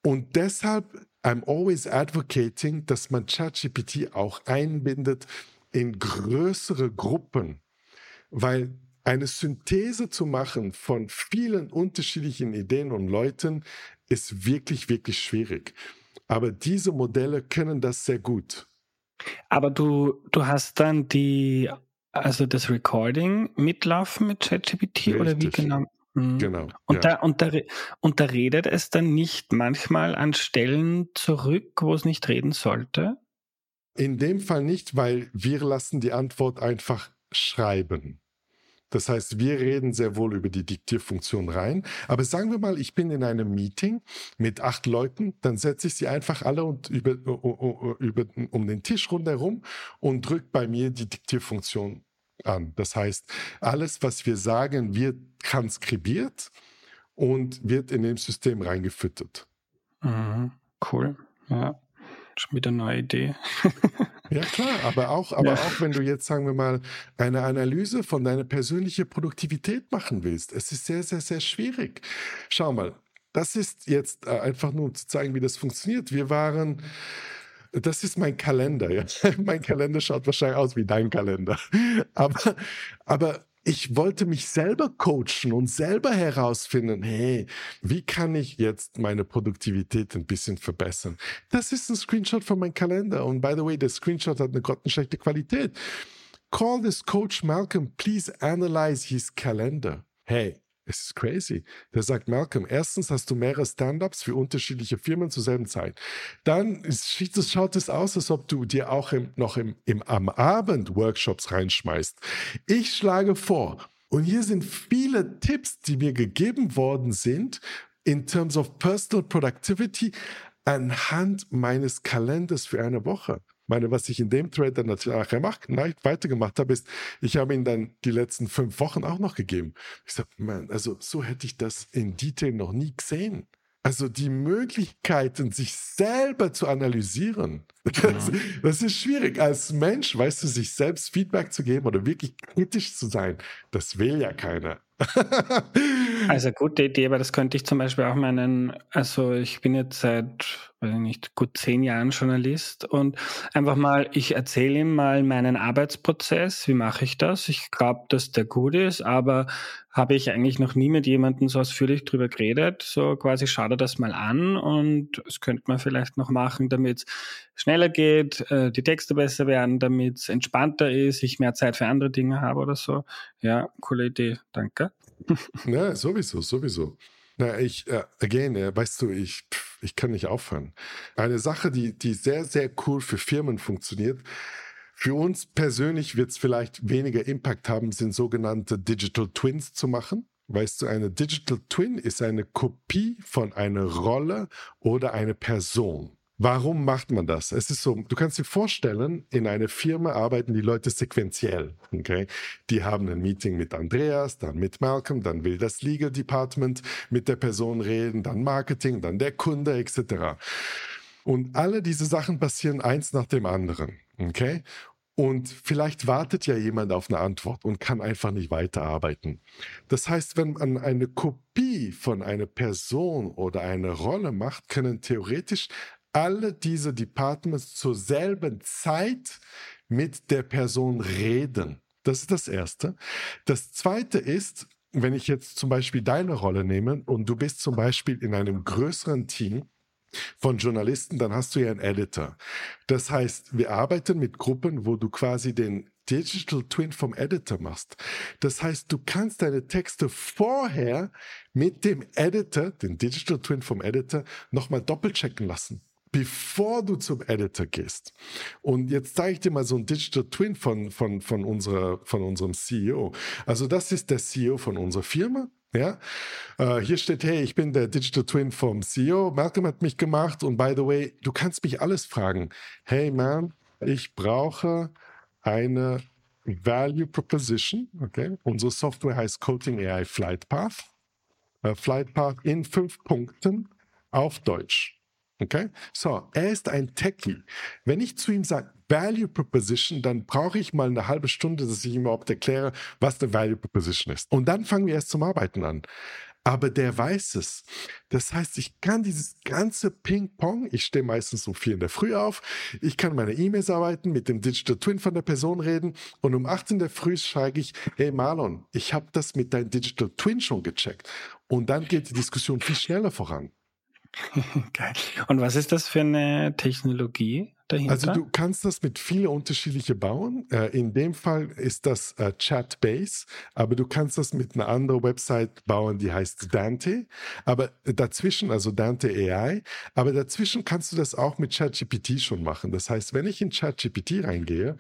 Und deshalb, I'm always advocating, dass man ChatGPT auch einbindet in größere Gruppen, weil eine Synthese zu machen von vielen unterschiedlichen Ideen und Leuten ist wirklich, wirklich schwierig. Aber diese Modelle können das sehr gut. Aber du, du hast dann die, also das Recording mitlaufen mit ChatGPT oder wie genau? Mhm. Genau. Und, ja. da, und, da, und da redet es dann nicht manchmal an Stellen zurück, wo es nicht reden sollte? In dem Fall nicht, weil wir lassen die Antwort einfach schreiben. Das heißt, wir reden sehr wohl über die Diktierfunktion rein. Aber sagen wir mal, ich bin in einem Meeting mit acht Leuten, dann setze ich sie einfach alle und über, über, um den Tisch rundherum und drücke bei mir die Diktierfunktion an. Das heißt, alles, was wir sagen, wird transkribiert und wird in dem System reingefüttert. Mhm, cool. Ja, schon wieder eine neue Idee. Ja, klar, aber auch, aber ja. auch wenn du jetzt, sagen wir mal, eine Analyse von deiner persönlichen Produktivität machen willst, es ist sehr, sehr, sehr schwierig. Schau mal, das ist jetzt äh, einfach nur um zu zeigen, wie das funktioniert. Wir waren, das ist mein Kalender. Ja? mein Kalender schaut wahrscheinlich aus wie dein Kalender. Aber, aber ich wollte mich selber coachen und selber herausfinden, hey, wie kann ich jetzt meine Produktivität ein bisschen verbessern? Das ist ein Screenshot von meinem Kalender. Und by the way, der Screenshot hat eine grottenschlechte Qualität. Call this coach Malcolm, please analyze his calendar. Hey, es ist crazy. Der sagt, Malcolm, erstens hast du mehrere Stand-ups für unterschiedliche Firmen zur selben Zeit. Dann schaut es aus, als ob du dir auch im, noch im, im, am Abend Workshops reinschmeißt. Ich schlage vor, und hier sind viele Tipps, die mir gegeben worden sind, in terms of personal productivity, anhand meines Kalenders für eine Woche meine, was ich in dem Trade dann nachher mach, weitergemacht habe, ist, ich habe ihn dann die letzten fünf Wochen auch noch gegeben. Ich sage, man, also so hätte ich das in Detail noch nie gesehen. Also die Möglichkeiten, sich selber zu analysieren, das, das, ist schwierig. Als Mensch, weißt du, sich selbst Feedback zu geben oder wirklich kritisch zu sein, das will ja keiner. also gute Idee, aber das könnte ich zum Beispiel auch meinen, also ich bin jetzt seit weiß ich nicht, gut zehn Jahren Journalist und einfach mal, ich erzähle ihm mal meinen Arbeitsprozess, wie mache ich das? Ich glaube, dass der gut ist, aber habe ich eigentlich noch nie mit jemandem so ausführlich drüber geredet. So quasi schau dir das mal an und es könnte man vielleicht noch machen, damit es schneller geht, äh, die Texte besser werden, damit es entspannter ist, ich mehr Zeit für andere Dinge habe oder so. Ja, coole Idee, danke. Ja, sowieso, sowieso. Na, ich, äh, again, äh, weißt du, ich, ich kann nicht aufhören. Eine Sache, die, die sehr, sehr cool für Firmen funktioniert, für uns persönlich wird es vielleicht weniger Impact haben, sind sogenannte Digital Twins zu machen. Weißt du, eine Digital Twin ist eine Kopie von einer Rolle oder einer Person. Warum macht man das? Es ist so, du kannst dir vorstellen, in einer Firma arbeiten die Leute sequenziell. Okay? Die haben ein Meeting mit Andreas, dann mit Malcolm, dann will das Legal Department mit der Person reden, dann Marketing, dann der Kunde etc. Und alle diese Sachen passieren eins nach dem anderen. Okay? Und vielleicht wartet ja jemand auf eine Antwort und kann einfach nicht weiterarbeiten. Das heißt, wenn man eine Kopie von einer Person oder einer Rolle macht, können theoretisch alle diese Departments zur selben Zeit mit der Person reden. Das ist das Erste. Das Zweite ist, wenn ich jetzt zum Beispiel deine Rolle nehme und du bist zum Beispiel in einem größeren Team von Journalisten, dann hast du ja einen Editor. Das heißt, wir arbeiten mit Gruppen, wo du quasi den Digital Twin vom Editor machst. Das heißt, du kannst deine Texte vorher mit dem Editor, den Digital Twin vom Editor, nochmal doppelchecken lassen bevor du zum Editor gehst. Und jetzt zeige ich dir mal so ein Digital Twin von, von, von, unserer, von unserem CEO. Also das ist der CEO von unserer Firma. Ja, uh, hier steht, hey, ich bin der Digital Twin vom CEO. Malcolm hat mich gemacht und by the way, du kannst mich alles fragen. Hey man, ich brauche eine Value Proposition. Okay, unsere Software heißt Coating AI Flight Path. Uh, Flight Path in fünf Punkten auf Deutsch. Okay? So, er ist ein Techie. Wenn ich zu ihm sage, Value Proposition, dann brauche ich mal eine halbe Stunde, dass ich ihm überhaupt erkläre, was eine Value Proposition ist. Und dann fangen wir erst zum Arbeiten an. Aber der weiß es. Das heißt, ich kann dieses ganze Ping-Pong, ich stehe meistens um vier in der Früh auf, ich kann meine E-Mails arbeiten, mit dem Digital Twin von der Person reden und um acht in der Früh schreibe ich, hey Marlon, ich habe das mit deinem Digital Twin schon gecheckt. Und dann geht die Diskussion viel schneller voran. Geil. Und was ist das für eine Technologie dahinter? Also du kannst das mit vielen unterschiedlichen bauen. Äh, in dem Fall ist das äh, Chatbase, aber du kannst das mit einer anderen Website bauen, die heißt Dante. Aber dazwischen, also Dante AI, aber dazwischen kannst du das auch mit ChatGPT schon machen. Das heißt, wenn ich in ChatGPT reingehe,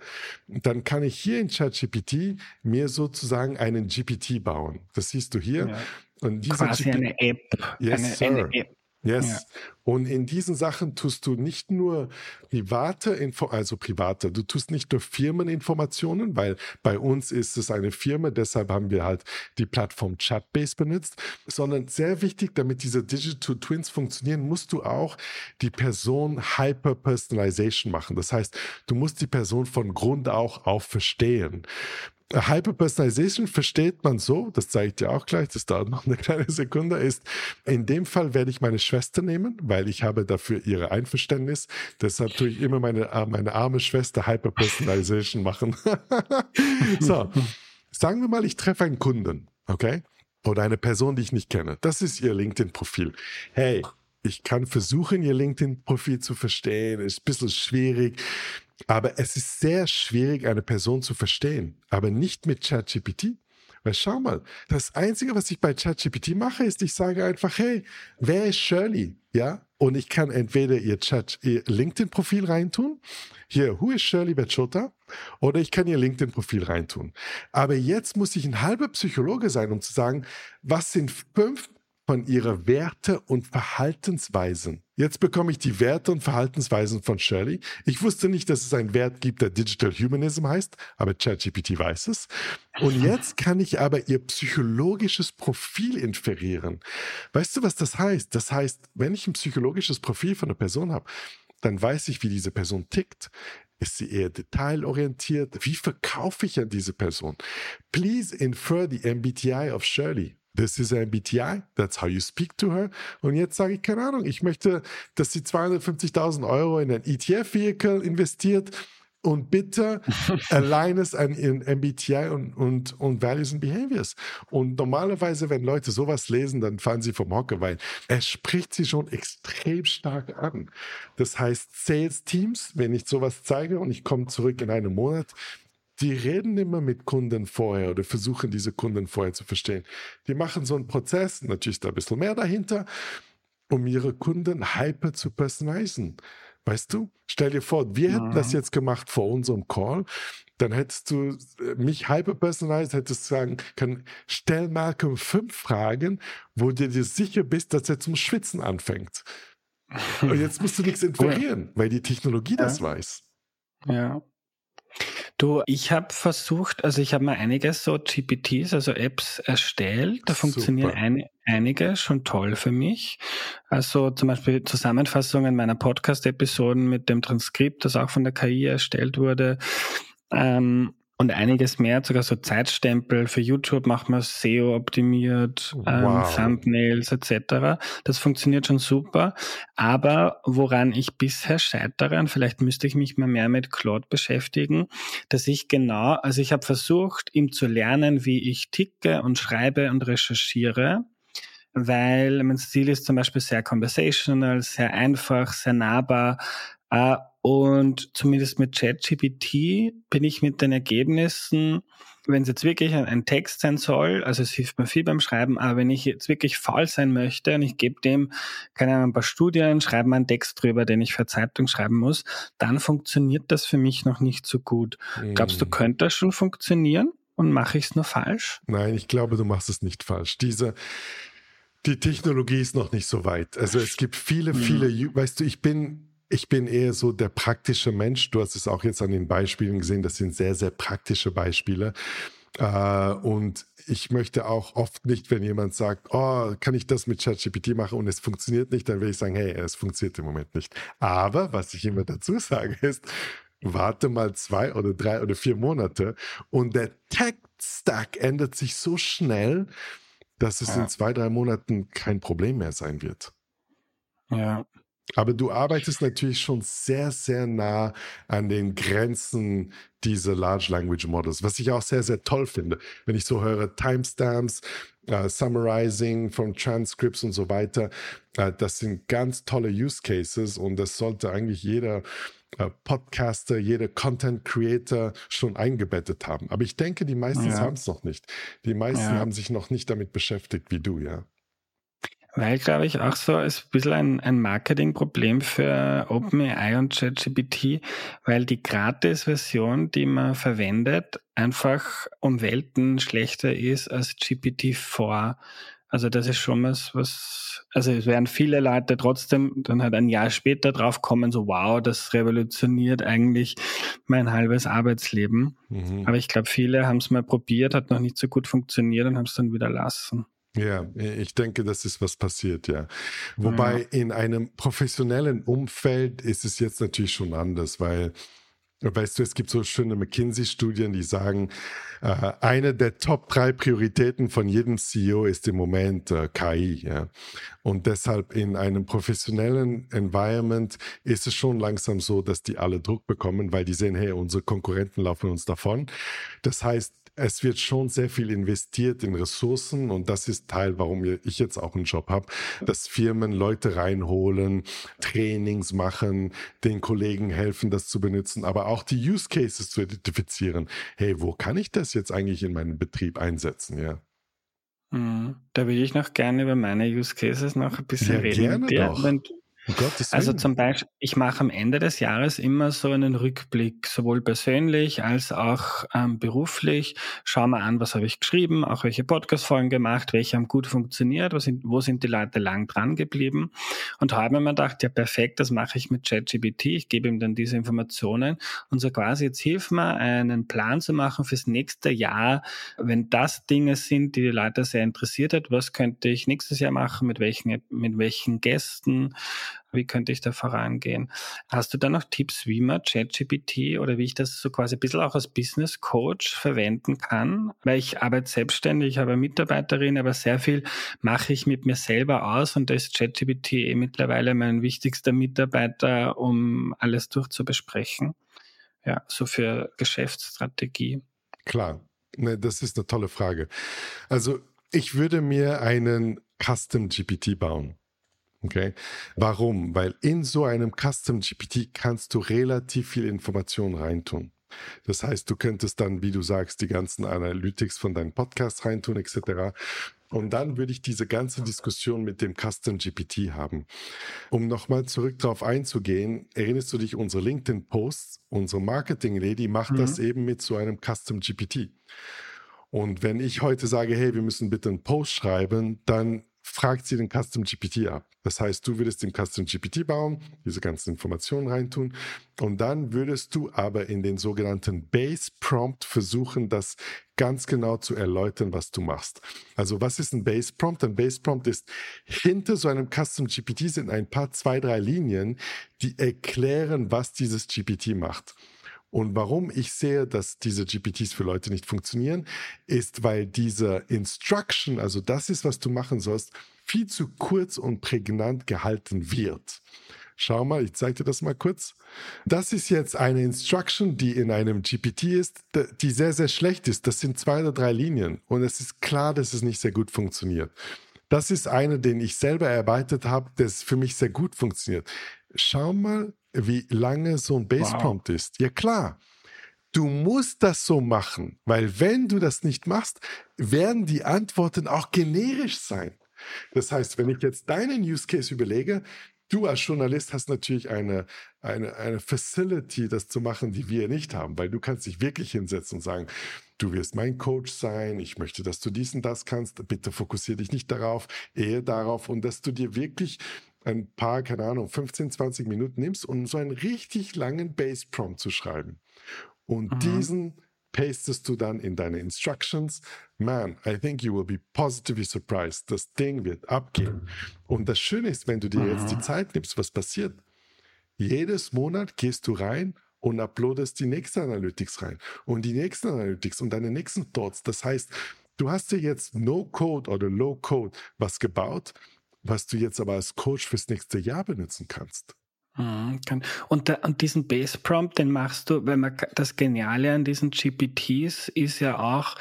dann kann ich hier in ChatGPT mir sozusagen einen GPT bauen. Das siehst du hier. Ja. Und diese Quasi GP eine App. Yes, eine, eine App. Yes. Ja. Und in diesen Sachen tust du nicht nur private Info, also private, du tust nicht nur Firmeninformationen, weil bei uns ist es eine Firma, deshalb haben wir halt die Plattform Chatbase benutzt, sondern sehr wichtig, damit diese Digital Twins funktionieren, musst du auch die Person Hyper-Personalization machen. Das heißt, du musst die Person von Grund auch auf verstehen. Hyperpersonalization versteht man so, das zeige ich dir auch gleich, das dauert noch eine kleine Sekunde, ist, in dem Fall werde ich meine Schwester nehmen, weil ich habe dafür ihre Einverständnis. Deshalb tue ich immer meine, meine arme Schwester Hyperpersonalization machen. so, sagen wir mal, ich treffe einen Kunden, okay? Oder eine Person, die ich nicht kenne. Das ist ihr LinkedIn-Profil. Hey, ich kann versuchen, ihr LinkedIn-Profil zu verstehen. Ist ein bisschen schwierig. Aber es ist sehr schwierig, eine Person zu verstehen. Aber nicht mit ChatGPT. Weil schau mal, das Einzige, was ich bei ChatGPT mache, ist, ich sage einfach, hey, wer ist Shirley? Ja? Und ich kann entweder ihr, Chat, ihr LinkedIn-Profil reintun. Hier, who is Shirley Bachota? Oder ich kann ihr LinkedIn-Profil reintun. Aber jetzt muss ich ein halber Psychologe sein, um zu sagen, was sind fünf von ihrer Werte und Verhaltensweisen. Jetzt bekomme ich die Werte und Verhaltensweisen von Shirley. Ich wusste nicht, dass es einen Wert gibt, der Digital Humanism heißt, aber ChatGPT weiß es. Und jetzt kann ich aber ihr psychologisches Profil inferieren. Weißt du, was das heißt? Das heißt, wenn ich ein psychologisches Profil von einer Person habe, dann weiß ich, wie diese Person tickt. Ist sie eher detailorientiert? Wie verkaufe ich an diese Person? Please infer the MBTI of Shirley. This is a MBTI, that's how you speak to her. Und jetzt sage ich, keine Ahnung, ich möchte, dass sie 250.000 Euro in ein ETF-Vehicle investiert und bitte align es an ihren MBTI und, und, und Values and Behaviors. Und normalerweise, wenn Leute sowas lesen, dann fallen sie vom Hocker, weil es spricht sie schon extrem stark an. Das heißt, Sales Teams, wenn ich sowas zeige und ich komme zurück in einem Monat, die reden immer mit Kunden vorher oder versuchen diese Kunden vorher zu verstehen. Die machen so einen Prozess, natürlich ist da ein bisschen mehr dahinter, um ihre Kunden hyper zu personalisieren. Weißt du? Stell dir vor, wir ja. hätten das jetzt gemacht vor unserem Call, dann hättest du äh, mich hyper personalisiert, hättest sagen können, stell Malcolm fünf Fragen, wo du dir sicher bist, dass er zum Schwitzen anfängt. Und jetzt musst du nichts inferieren, weil die Technologie ja. das weiß. Ja. Du, ich habe versucht, also ich habe mal einige so GPTs, also Apps erstellt. Da funktionieren ein, einige schon toll für mich. Also zum Beispiel Zusammenfassungen meiner Podcast-Episoden mit dem Transkript, das auch von der KI erstellt wurde. Ähm, und einiges mehr, sogar so Zeitstempel für YouTube macht man SEO optimiert, ähm, wow. ähm, Thumbnails etc. Das funktioniert schon super. Aber woran ich bisher scheitere, und vielleicht müsste ich mich mal mehr mit Claude beschäftigen, dass ich genau, also ich habe versucht, ihm zu lernen, wie ich ticke und schreibe und recherchiere weil mein Stil ist zum Beispiel sehr conversational, sehr einfach, sehr nahbar. Äh, und zumindest mit ChatGPT bin ich mit den Ergebnissen, wenn es jetzt wirklich ein, Text sein soll, also es hilft mir viel beim Schreiben, aber wenn ich jetzt wirklich faul sein möchte und ich gebe dem, keine Ahnung, ein paar Studien, schreibe mal einen Text drüber, den ich für Zeitung schreiben muss, dann funktioniert das für mich noch nicht so gut. Mhm. Glaubst du, könnte das schon funktionieren? Und mache ich es nur falsch? Nein, ich glaube, du machst es nicht falsch. Diese, die Technologie ist noch nicht so weit. Also es gibt viele, viele, ja. weißt du, ich bin ich bin eher so der praktische Mensch. Du hast es auch jetzt an den Beispielen gesehen. Das sind sehr, sehr praktische Beispiele. Äh, und ich möchte auch oft nicht, wenn jemand sagt, oh, kann ich das mit ChatGPT machen und es funktioniert nicht, dann will ich sagen, hey, es funktioniert im Moment nicht. Aber was ich immer dazu sage ist, warte mal zwei oder drei oder vier Monate und der Tech-Stack ändert sich so schnell, dass es ja. in zwei, drei Monaten kein Problem mehr sein wird. Ja. Aber du arbeitest natürlich schon sehr, sehr nah an den Grenzen dieser Large Language Models, was ich auch sehr, sehr toll finde. Wenn ich so höre, Timestamps, uh, Summarizing von Transcripts und so weiter, uh, das sind ganz tolle Use Cases und das sollte eigentlich jeder uh, Podcaster, jeder Content Creator schon eingebettet haben. Aber ich denke, die meisten ja. haben es noch nicht. Die meisten ja. haben sich noch nicht damit beschäftigt wie du, ja. Weil, glaube ich, auch so ist ein bisschen ein, ein Marketingproblem für OpenAI und ChatGPT, weil die Gratis-Version, die man verwendet, einfach um Welten schlechter ist als GPT-4. Also das ist schon was, was, also es werden viele Leute trotzdem dann halt ein Jahr später drauf kommen, so wow, das revolutioniert eigentlich mein halbes Arbeitsleben. Mhm. Aber ich glaube, viele haben es mal probiert, hat noch nicht so gut funktioniert und haben es dann wieder lassen. Ja, ich denke, das ist was passiert, ja. Wobei ja. in einem professionellen Umfeld ist es jetzt natürlich schon anders, weil, weißt du, es gibt so schöne McKinsey-Studien, die sagen, äh, eine der Top drei Prioritäten von jedem CEO ist im Moment äh, KI, ja. Und deshalb in einem professionellen Environment ist es schon langsam so, dass die alle Druck bekommen, weil die sehen, hey, unsere Konkurrenten laufen uns davon. Das heißt, es wird schon sehr viel investiert in Ressourcen und das ist Teil, warum ich jetzt auch einen Job habe, dass Firmen Leute reinholen, Trainings machen, den Kollegen helfen, das zu benutzen, aber auch die Use Cases zu identifizieren. Hey, wo kann ich das jetzt eigentlich in meinem Betrieb einsetzen? Ja. Hm, da würde ich noch gerne über meine Use Cases noch ein bisschen ja, reden. Gerne doch. Wenn, also zum Beispiel, ich mache am Ende des Jahres immer so einen Rückblick, sowohl persönlich als auch ähm, beruflich. Schau mal an, was habe ich geschrieben, auch welche Podcast-Folgen gemacht, welche haben gut funktioniert, wo sind, wo sind die Leute lang dran geblieben. Und habe mir gedacht, ja perfekt, das mache ich mit ChatGPT. Ich gebe ihm dann diese Informationen. Und so quasi jetzt hilf mir, einen Plan zu machen fürs nächste Jahr, wenn das Dinge sind, die die Leute sehr interessiert hat, was könnte ich nächstes Jahr machen, mit welchen, mit welchen Gästen, wie könnte ich da vorangehen? Hast du da noch Tipps, wie man ChatGPT oder wie ich das so quasi ein bisschen auch als Business Coach verwenden kann? Weil ich arbeite selbstständig, ich habe eine Mitarbeiterin, aber sehr viel mache ich mit mir selber aus und da ist ChatGPT eh mittlerweile mein wichtigster Mitarbeiter, um alles durchzubesprechen. Ja, so für Geschäftsstrategie. Klar, ne, das ist eine tolle Frage. Also ich würde mir einen Custom GPT bauen. Okay. Warum? Weil in so einem Custom GPT kannst du relativ viel Information reintun. Das heißt, du könntest dann, wie du sagst, die ganzen Analytics von deinem Podcast reintun, etc. Und dann würde ich diese ganze Diskussion mit dem Custom GPT haben. Um nochmal zurück darauf einzugehen, erinnerst du dich, unsere LinkedIn-Posts, unsere Marketing-Lady macht mhm. das eben mit so einem Custom GPT. Und wenn ich heute sage, hey, wir müssen bitte einen Post schreiben, dann fragt sie den Custom GPT ab. Das heißt, du würdest den Custom GPT bauen, diese ganzen Informationen reintun und dann würdest du aber in den sogenannten Base Prompt versuchen, das ganz genau zu erläutern, was du machst. Also was ist ein Base Prompt? Ein Base Prompt ist, hinter so einem Custom GPT sind ein paar, zwei, drei Linien, die erklären, was dieses GPT macht. Und warum ich sehe, dass diese GPTs für Leute nicht funktionieren, ist, weil diese Instruction, also das ist, was du machen sollst, viel zu kurz und prägnant gehalten wird. Schau mal, ich zeige dir das mal kurz. Das ist jetzt eine Instruction, die in einem GPT ist, die sehr, sehr schlecht ist. Das sind zwei oder drei Linien und es ist klar, dass es nicht sehr gut funktioniert. Das ist eine, den ich selber erweitert habe, das für mich sehr gut funktioniert. Schau mal, wie lange so ein Bassprompt wow. ist. Ja klar, du musst das so machen, weil wenn du das nicht machst, werden die Antworten auch generisch sein. Das heißt, wenn ich jetzt deinen Use Case überlege, du als Journalist hast natürlich eine, eine, eine Facility, das zu machen, die wir nicht haben, weil du kannst dich wirklich hinsetzen und sagen, du wirst mein Coach sein, ich möchte, dass du dies und das kannst, bitte fokussiere dich nicht darauf, ehe darauf und dass du dir wirklich ein paar, keine Ahnung, 15, 20 Minuten nimmst, um so einen richtig langen Bass-Prompt zu schreiben. Und mhm. diesen pastest du dann in deine Instructions. Man, I think you will be positively surprised. Das Ding wird abgehen. Und das Schöne ist, wenn du dir jetzt die Zeit nimmst, was passiert? Jedes Monat gehst du rein und uploadest die nächste Analytics rein und die nächste Analytics und deine nächsten Thoughts. Das heißt, du hast dir jetzt No-Code oder Low-Code was gebaut, was du jetzt aber als Coach fürs nächste Jahr benutzen kannst. Mhm, und, der, und diesen Base Prompt, den machst du, weil man das Geniale an diesen GPTs ist ja auch,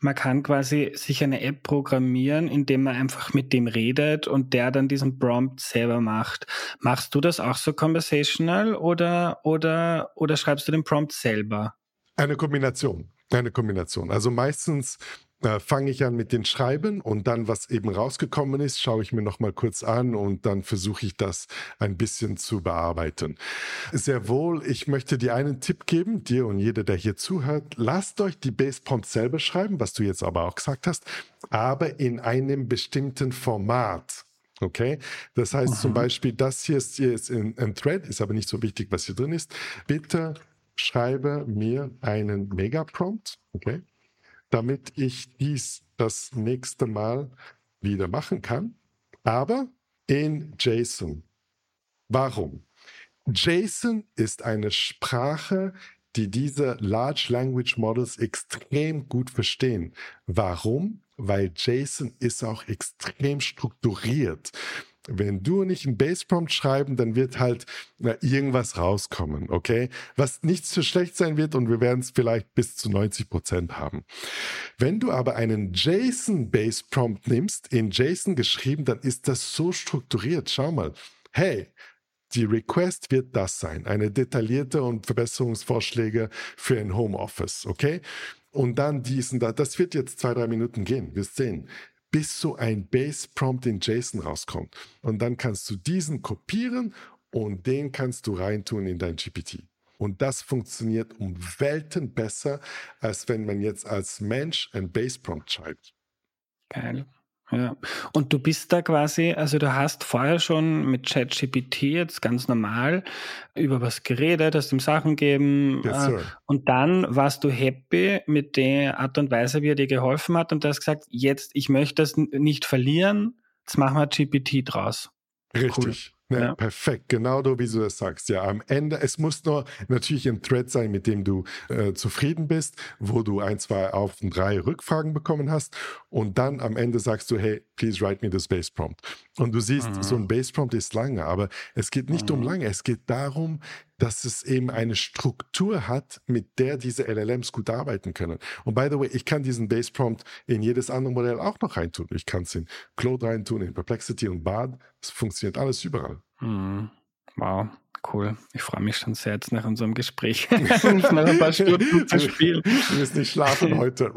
man kann quasi sich eine App programmieren, indem man einfach mit dem redet und der dann diesen Prompt selber macht. Machst du das auch so conversational oder, oder, oder schreibst du den Prompt selber? Eine Kombination. Eine Kombination. Also meistens äh, fange ich an mit den Schreiben und dann, was eben rausgekommen ist, schaue ich mir nochmal kurz an und dann versuche ich das ein bisschen zu bearbeiten. Sehr wohl, ich möchte dir einen Tipp geben, dir und jeder, der hier zuhört. Lasst euch die Base Prompt selber schreiben, was du jetzt aber auch gesagt hast, aber in einem bestimmten Format. Okay, das heißt Aha. zum Beispiel, das hier ist, hier ist in, ein Thread, ist aber nicht so wichtig, was hier drin ist. Bitte schreibe mir einen Mega-Prompt, okay? Damit ich dies das nächste Mal wieder machen kann, aber in JSON. Warum? JSON ist eine Sprache, die diese Large Language Models extrem gut verstehen. Warum? Weil JSON ist auch extrem strukturiert. Wenn du nicht einen Base Prompt schreiben, dann wird halt na, irgendwas rauskommen, okay? Was nicht so schlecht sein wird und wir werden es vielleicht bis zu 90 Prozent haben. Wenn du aber einen JSON Base Prompt nimmst, in JSON geschrieben, dann ist das so strukturiert. Schau mal. Hey, die Request wird das sein, eine detaillierte und Verbesserungsvorschläge für ein Homeoffice, okay? Und dann diesen da, das wird jetzt zwei, drei Minuten gehen, wirst sehen bis so ein Base-Prompt in JSON rauskommt. Und dann kannst du diesen kopieren und den kannst du reintun in dein GPT. Und das funktioniert um Welten besser, als wenn man jetzt als Mensch ein Base-Prompt schreibt. Geil. Ja. Und du bist da quasi, also du hast vorher schon mit ChatGPT jetzt ganz normal über was geredet, hast ihm Sachen gegeben yes, äh, und dann warst du happy mit der Art und Weise, wie er dir geholfen hat und du hast gesagt, jetzt, ich möchte das nicht verlieren, jetzt machen wir GPT draus. Richtig. Cool. Ja, ja. Perfekt, genau so wie du das sagst. Ja, am Ende, es muss nur natürlich ein Thread sein, mit dem du äh, zufrieden bist, wo du ein, zwei auf und drei Rückfragen bekommen hast und dann am Ende sagst du, hey, please write me this base prompt. Und du siehst, mhm. so ein Base Prompt ist lange, aber es geht nicht mhm. um lange, es geht darum, dass es eben eine Struktur hat, mit der diese LLMs gut arbeiten können. Und by the way, ich kann diesen Base Prompt in jedes andere Modell auch noch reintun. Ich kann es in Claude reintun, in Perplexity und Bard. Es funktioniert alles überall. Mhm. Wow. Cool. Ich freue mich schon sehr jetzt nach unserem Gespräch. noch ein paar Stunden zu spielen. Du wirst nicht schlafen heute.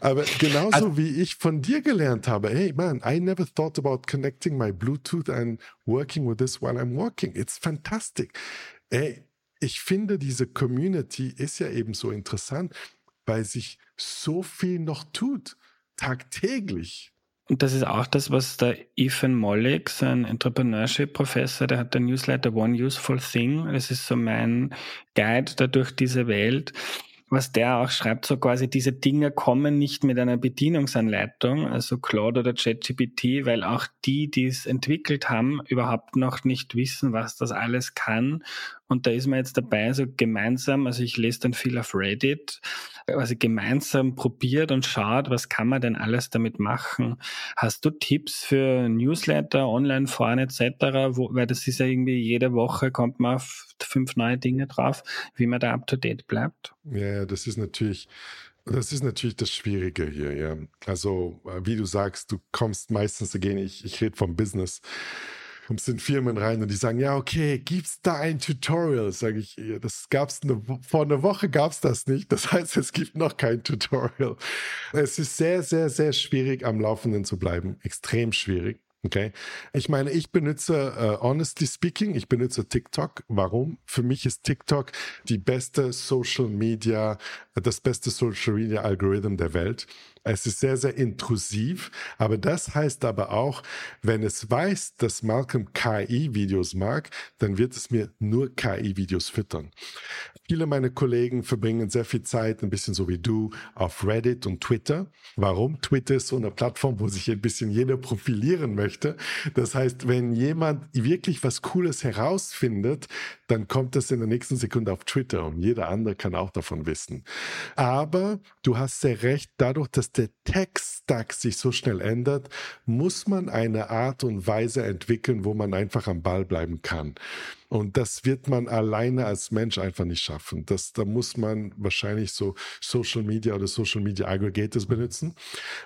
Aber genauso also, wie ich von dir gelernt habe, hey man, I never thought about connecting my Bluetooth and working with this while I'm walking. It's fantastic. Ey, ich finde, diese Community ist ja eben so interessant, weil sich so viel noch tut. Tagtäglich. Und das ist auch das, was der Ethan Mollick, sein Entrepreneurship-Professor, der hat der Newsletter One Useful Thing. Das ist so mein Guide da durch diese Welt. Was der auch schreibt, so quasi diese Dinge kommen nicht mit einer Bedienungsanleitung, also Claude oder ChatGPT, weil auch die, die es entwickelt haben, überhaupt noch nicht wissen, was das alles kann. Und da ist man jetzt dabei, so gemeinsam, also ich lese dann viel auf Reddit, also gemeinsam probiert und schaut, was kann man denn alles damit machen. Hast du Tipps für Newsletter, Online-Foren etc., wo, weil das ist ja irgendwie jede Woche kommt man auf fünf neue Dinge drauf, wie man da up to date bleibt? Ja, das ist natürlich das ist natürlich das Schwierige hier, ja. Also, äh, wie du sagst, du kommst meistens dagegen, ich, ich rede vom Business kommst in Firmen rein und die sagen, ja, okay, gibt's da ein Tutorial? Sage ich, das gab's eine, vor einer Woche gab's das nicht. Das heißt, es gibt noch kein Tutorial. Es ist sehr, sehr, sehr schwierig, am Laufenden zu bleiben. Extrem schwierig. Okay. Ich meine, ich benutze, uh, honestly speaking, ich benutze TikTok. Warum? Für mich ist TikTok die beste Social Media, das beste Social Media Algorithm der Welt. Es ist sehr, sehr intrusiv, aber das heißt aber auch, wenn es weiß, dass Malcolm KI-Videos mag, dann wird es mir nur KI-Videos füttern. Viele meiner Kollegen verbringen sehr viel Zeit, ein bisschen so wie du, auf Reddit und Twitter. Warum? Twitter ist so eine Plattform, wo sich ein bisschen jeder profilieren möchte. Das heißt, wenn jemand wirklich was Cooles herausfindet, dann kommt das in der nächsten Sekunde auf Twitter und jeder andere kann auch davon wissen. Aber du hast sehr recht, dadurch, dass der Tech-Stack sich so schnell ändert, muss man eine Art und Weise entwickeln, wo man einfach am Ball bleiben kann. Und das wird man alleine als Mensch einfach nicht schaffen. Das, da muss man wahrscheinlich so Social Media oder Social Media Aggregators benutzen.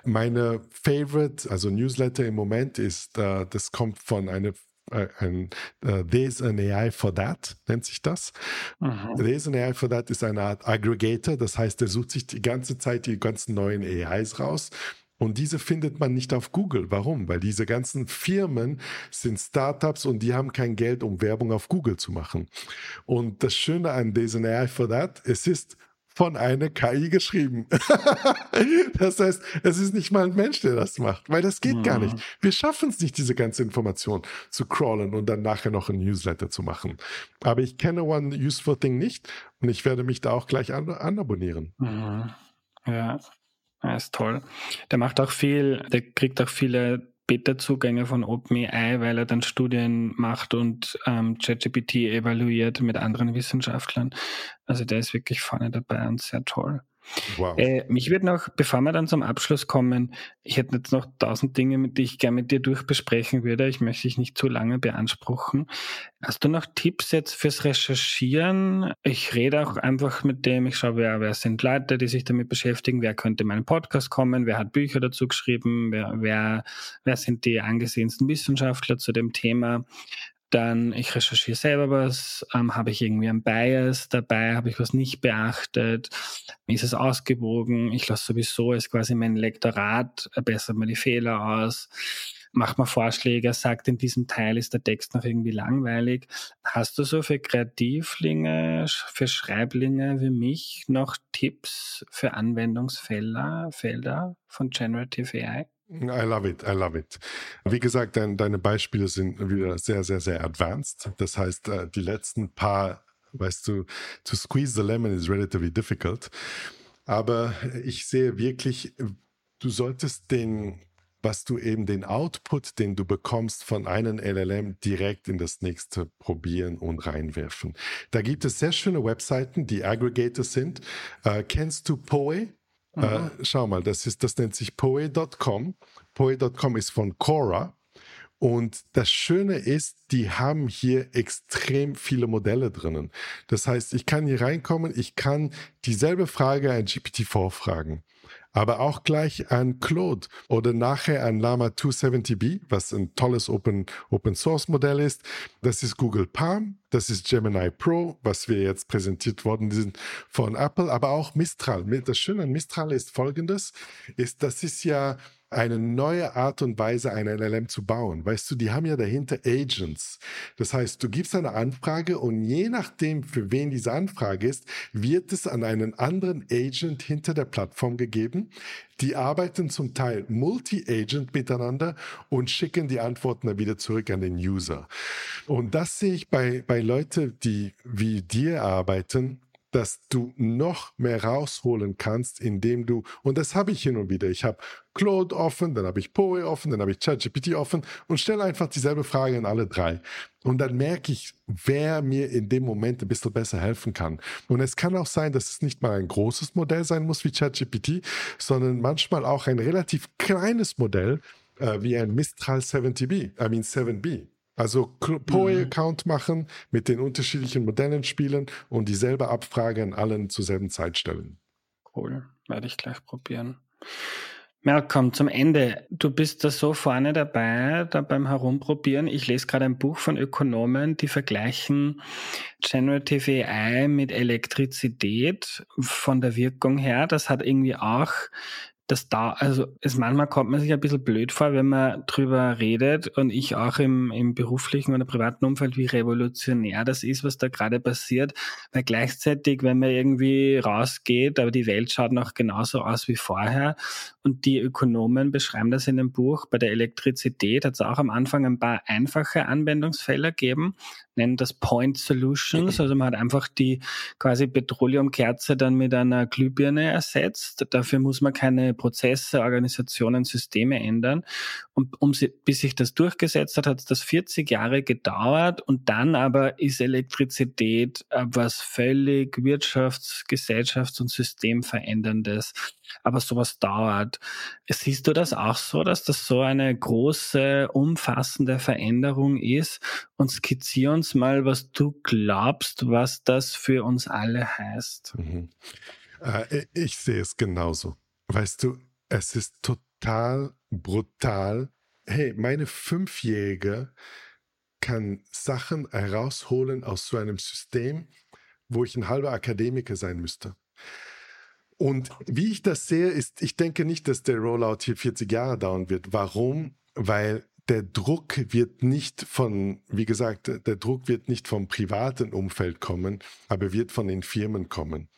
Meine Favorite, also Newsletter im Moment ist, uh, das kommt von einer äh, ein uh, There's an AI for that, nennt sich das. Mhm. There's an AI for that ist eine Art Aggregator, das heißt, er sucht sich die ganze Zeit die ganzen neuen AIs raus. Und diese findet man nicht auf Google. Warum? Weil diese ganzen Firmen sind Startups und die haben kein Geld, um Werbung auf Google zu machen. Und das Schöne an There's an AI for that, es ist von einer KI geschrieben. das heißt, es ist nicht mal ein Mensch, der das macht, weil das geht mhm. gar nicht. Wir schaffen es nicht, diese ganze Information zu crawlen und dann nachher noch ein Newsletter zu machen. Aber ich kenne One Useful Thing nicht und ich werde mich da auch gleich an, anabonnieren. Mhm. Ja, das ist toll. Der macht auch viel, der kriegt auch viele Beta-Zugänge von OpenAI, weil er dann Studien macht und ähm, ChatGPT evaluiert mit anderen Wissenschaftlern. Also der ist wirklich vorne dabei und sehr toll. Wow. Äh, mich wird noch, bevor wir dann zum Abschluss kommen, ich hätte jetzt noch tausend Dinge, mit die ich gerne mit dir durchbesprechen würde. Ich möchte dich nicht zu lange beanspruchen. Hast du noch Tipps jetzt fürs Recherchieren? Ich rede auch einfach mit dem, ich schaue, wer, wer sind Leute, die sich damit beschäftigen, wer könnte in meinen Podcast kommen, wer hat Bücher dazu geschrieben, wer, wer, wer sind die angesehensten Wissenschaftler zu dem Thema. Dann, ich recherchiere selber was, ähm, habe ich irgendwie ein Bias dabei, habe ich was nicht beachtet, ist es ausgewogen, ich lasse sowieso als quasi mein Lektorat, äh, bessert mir die Fehler aus, macht mir Vorschläge, sagt, in diesem Teil ist der Text noch irgendwie langweilig. Hast du so für Kreativlinge, für Schreiblinge wie mich noch Tipps für Anwendungsfelder Felder von Generative AI? I love it, I love it. Wie gesagt, dein, deine Beispiele sind wieder sehr, sehr, sehr advanced. Das heißt, äh, die letzten paar, weißt du, to squeeze the lemon is relatively difficult. Aber ich sehe wirklich, du solltest den, was du eben den Output, den du bekommst von einem LLM direkt in das nächste probieren und reinwerfen. Da gibt es sehr schöne Webseiten, die Aggregators sind. Uh, kennst du Poe? Äh, schau mal, das, ist, das nennt sich poe.com. Poe.com ist von Cora. Und das Schöne ist, die haben hier extrem viele Modelle drinnen. Das heißt, ich kann hier reinkommen, ich kann dieselbe Frage an GPT-4 fragen aber auch gleich an Claude oder nachher an Lama 270b, was ein tolles Open, Open Source Modell ist. Das ist Google Palm, das ist Gemini Pro, was wir jetzt präsentiert worden sind von Apple, aber auch Mistral. Das Schöne an Mistral ist folgendes, ist, das ist ja eine neue Art und Weise, eine LLM zu bauen. Weißt du, die haben ja dahinter Agents. Das heißt, du gibst eine Anfrage und je nachdem, für wen diese Anfrage ist, wird es an einen anderen Agent hinter der Plattform gegeben. Die arbeiten zum Teil multi-agent miteinander und schicken die Antworten dann wieder zurück an den User. Und das sehe ich bei, bei Leuten, die wie dir arbeiten, dass du noch mehr rausholen kannst, indem du, und das habe ich hin und wieder, ich habe Claude offen, dann habe ich Poe offen, dann habe ich ChatGPT offen und stelle einfach dieselbe Frage in alle drei. Und dann merke ich, wer mir in dem Moment ein bisschen besser helfen kann. Und es kann auch sein, dass es nicht mal ein großes Modell sein muss wie ChatGPT, sondern manchmal auch ein relativ kleines Modell äh, wie ein Mistral 70B, I mean 7B. Also Poe-Account mhm. machen, mit den unterschiedlichen Modellen spielen und dieselbe Abfrage an allen zur selben Zeit stellen. Cool, werde ich gleich probieren. Malcolm, zum Ende. Du bist da so vorne dabei, da beim Herumprobieren. Ich lese gerade ein Buch von Ökonomen, die vergleichen Generative AI mit Elektrizität von der Wirkung her. Das hat irgendwie auch das da, also es manchmal kommt man sich ein bisschen blöd vor, wenn man drüber redet und ich auch im, im beruflichen oder privaten Umfeld, wie revolutionär das ist, was da gerade passiert, weil gleichzeitig, wenn man irgendwie rausgeht, aber die Welt schaut noch genauso aus wie vorher Und die Ökonomen beschreiben das in dem Buch. Bei der Elektrizität hat es auch am Anfang ein paar einfache Anwendungsfälle gegeben, nennen das Point Solutions. Also man hat einfach die quasi Petroleumkerze dann mit einer Glühbirne ersetzt. Dafür muss man keine Prozesse, Organisationen, Systeme ändern. Und um sie, bis sich das durchgesetzt hat, hat es das 40 Jahre gedauert. Und dann aber ist Elektrizität was völlig wirtschafts-, gesellschafts- und systemveränderndes. Aber sowas dauert. Siehst du das auch so, dass das so eine große, umfassende Veränderung ist? Und skizzier uns mal, was du glaubst, was das für uns alle heißt. Mhm. Äh, ich sehe es genauso. Weißt du, es ist total brutal. Hey, meine Fünfjährige kann Sachen herausholen aus so einem System, wo ich ein halber Akademiker sein müsste. Und wie ich das sehe, ist, ich denke nicht, dass der Rollout hier 40 Jahre dauern wird. Warum? Weil der Druck wird nicht von, wie gesagt, der Druck wird nicht vom privaten Umfeld kommen, aber wird von den Firmen kommen.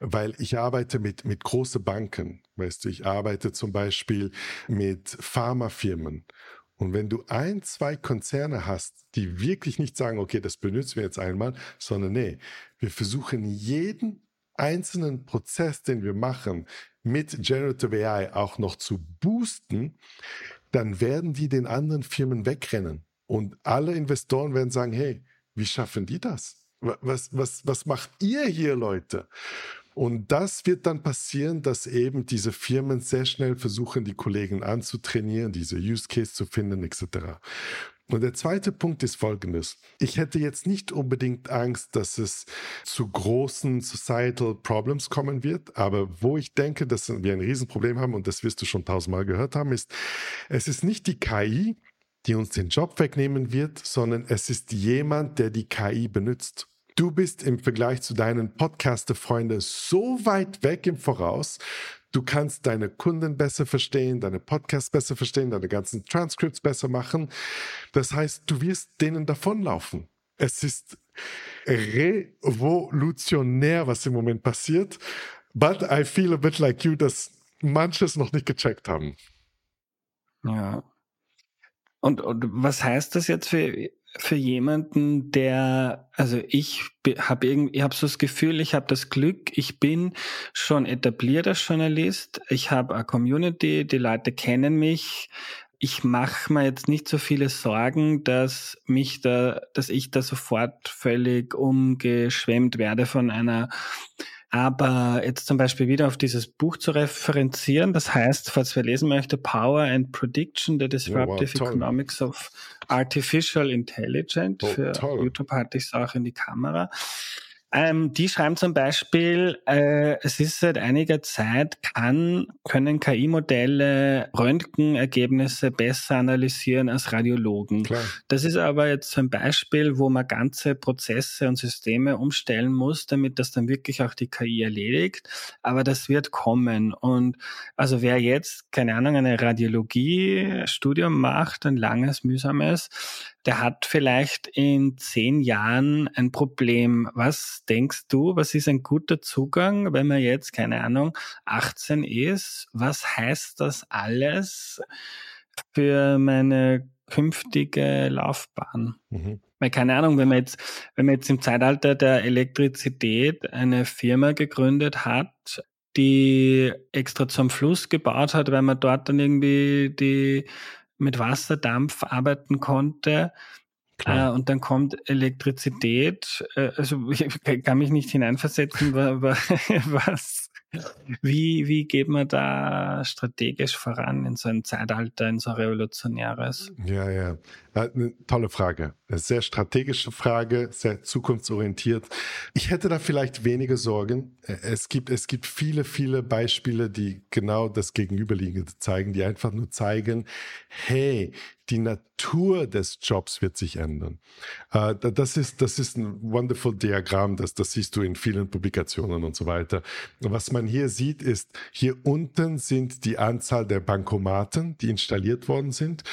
Weil ich arbeite mit, mit großen Banken, weißt du, ich arbeite zum Beispiel mit Pharmafirmen. Und wenn du ein, zwei Konzerne hast, die wirklich nicht sagen, okay, das benutzen wir jetzt einmal, sondern nee, wir versuchen jeden einzelnen Prozess, den wir machen, mit Generative AI auch noch zu boosten, dann werden die den anderen Firmen wegrennen. Und alle Investoren werden sagen, hey, wie schaffen die das? Was, was, was macht ihr hier, Leute? Und das wird dann passieren, dass eben diese Firmen sehr schnell versuchen, die Kollegen anzutrainieren, diese Use Case zu finden, etc. Und der zweite Punkt ist folgendes. Ich hätte jetzt nicht unbedingt Angst, dass es zu großen Societal Problems kommen wird, aber wo ich denke, dass wir ein Riesenproblem haben, und das wirst du schon tausendmal gehört haben, ist, es ist nicht die KI, die uns den Job wegnehmen wird, sondern es ist jemand, der die KI benutzt. Du bist im Vergleich zu deinen Podcaster-Freunden so weit weg im Voraus. Du kannst deine Kunden besser verstehen, deine Podcasts besser verstehen, deine ganzen Transcripts besser machen. Das heißt, du wirst denen davonlaufen. Es ist revolutionär, was im Moment passiert. But I feel a bit like you, dass manches noch nicht gecheckt haben. Ja. Und, und was heißt das jetzt für für jemanden, der, also ich habe irgendwie, ich habe so das Gefühl, ich habe das Glück, ich bin schon etablierter Journalist, ich habe eine Community, die Leute kennen mich. Ich mache mir jetzt nicht so viele Sorgen, dass mich da, dass ich da sofort völlig umgeschwemmt werde von einer aber jetzt zum Beispiel wieder auf dieses Buch zu referenzieren, das heißt, falls wer lesen möchte, Power and Prediction, The Disruptive oh, wow, Economics of Artificial Intelligence. Oh, Für toll. YouTube hatte ich es auch in die Kamera. Ähm, die schreiben zum Beispiel, äh, es ist seit einiger Zeit, kann, können KI-Modelle Röntgenergebnisse besser analysieren als Radiologen. Klar. Das ist aber jetzt ein Beispiel, wo man ganze Prozesse und Systeme umstellen muss, damit das dann wirklich auch die KI erledigt. Aber das wird kommen. Und also wer jetzt, keine Ahnung, eine Radiologie-Studium macht, ein langes, mühsames, der hat vielleicht in zehn Jahren ein Problem. Was denkst du, was ist ein guter Zugang, wenn man jetzt, keine Ahnung, 18 ist? Was heißt das alles für meine künftige Laufbahn? Mhm. Weil keine Ahnung, wenn man jetzt, wenn man jetzt im Zeitalter der Elektrizität eine Firma gegründet hat, die extra zum Fluss gebaut hat, weil man dort dann irgendwie die mit Wasserdampf arbeiten konnte. Äh, und dann kommt Elektrizität. Äh, also ich kann mich nicht hineinversetzen, was, wie, wie geht man da strategisch voran in so ein Zeitalter, in so ein revolutionäres? Ja, ja. Eine tolle Frage. Eine sehr strategische Frage, sehr zukunftsorientiert. Ich hätte da vielleicht weniger Sorgen. Es gibt, es gibt viele, viele Beispiele, die genau das Gegenüberliegende zeigen, die einfach nur zeigen, hey, die Natur des Jobs wird sich ändern. Äh, das, ist, das ist ein wonderful Diagramm, das, das siehst du in vielen Publikationen und so weiter. Was man hier sieht, ist, hier unten sind die Anzahl der Bankomaten, die installiert worden sind.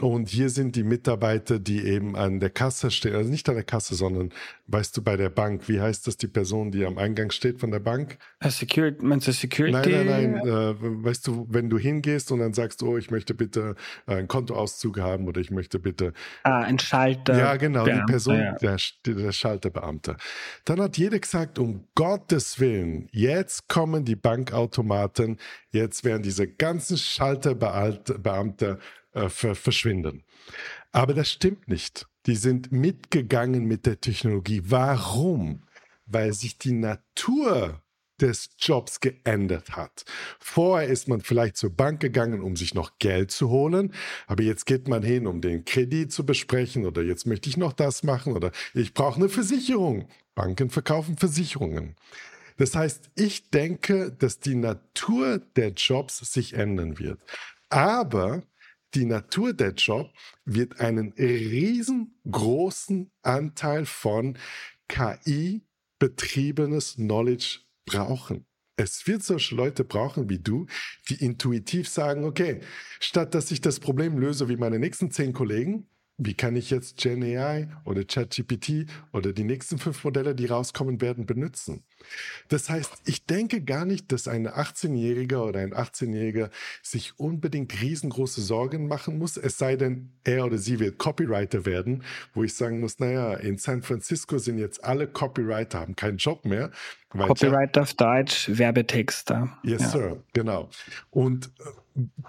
Und hier sind die Mitarbeiter, die eben an der Kasse stehen, also nicht an der Kasse, sondern, weißt du, bei der Bank. Wie heißt das die Person, die am Eingang steht von der Bank? A Security, meinst du Security? Nein, nein, nein. Äh, weißt du, wenn du hingehst und dann sagst, oh, ich möchte bitte einen Kontoauszug haben oder ich möchte bitte. Ah, ein Schalter. Ja, genau, die Person, ja. Der, der Schalterbeamte. Dann hat jeder gesagt, um Gottes Willen, jetzt kommen die Bankautomaten, jetzt werden diese ganzen Schalterbeamte äh, verschwinden. Aber das stimmt nicht. Die sind mitgegangen mit der Technologie. Warum? Weil sich die Natur des Jobs geändert hat. Vorher ist man vielleicht zur Bank gegangen, um sich noch Geld zu holen, aber jetzt geht man hin, um den Kredit zu besprechen oder jetzt möchte ich noch das machen oder ich brauche eine Versicherung. Banken verkaufen Versicherungen. Das heißt, ich denke, dass die Natur der Jobs sich ändern wird. Aber die Natur der Job wird einen riesengroßen Anteil von KI-betriebenes Knowledge brauchen. Es wird solche Leute brauchen wie du, die intuitiv sagen, okay, statt dass ich das Problem löse wie meine nächsten zehn Kollegen, wie kann ich jetzt GenAI oder ChatGPT oder die nächsten fünf Modelle, die rauskommen werden, benutzen? Das heißt, ich denke gar nicht, dass ein 18-Jähriger oder ein 18-Jähriger sich unbedingt riesengroße Sorgen machen muss, es sei denn, er oder sie wird Copywriter werden, wo ich sagen muss, naja, in San Francisco sind jetzt alle Copywriter, haben keinen Job mehr. Copywriter auf Deutsch, Werbetexter. Yes, ja. Sir, genau. Und äh,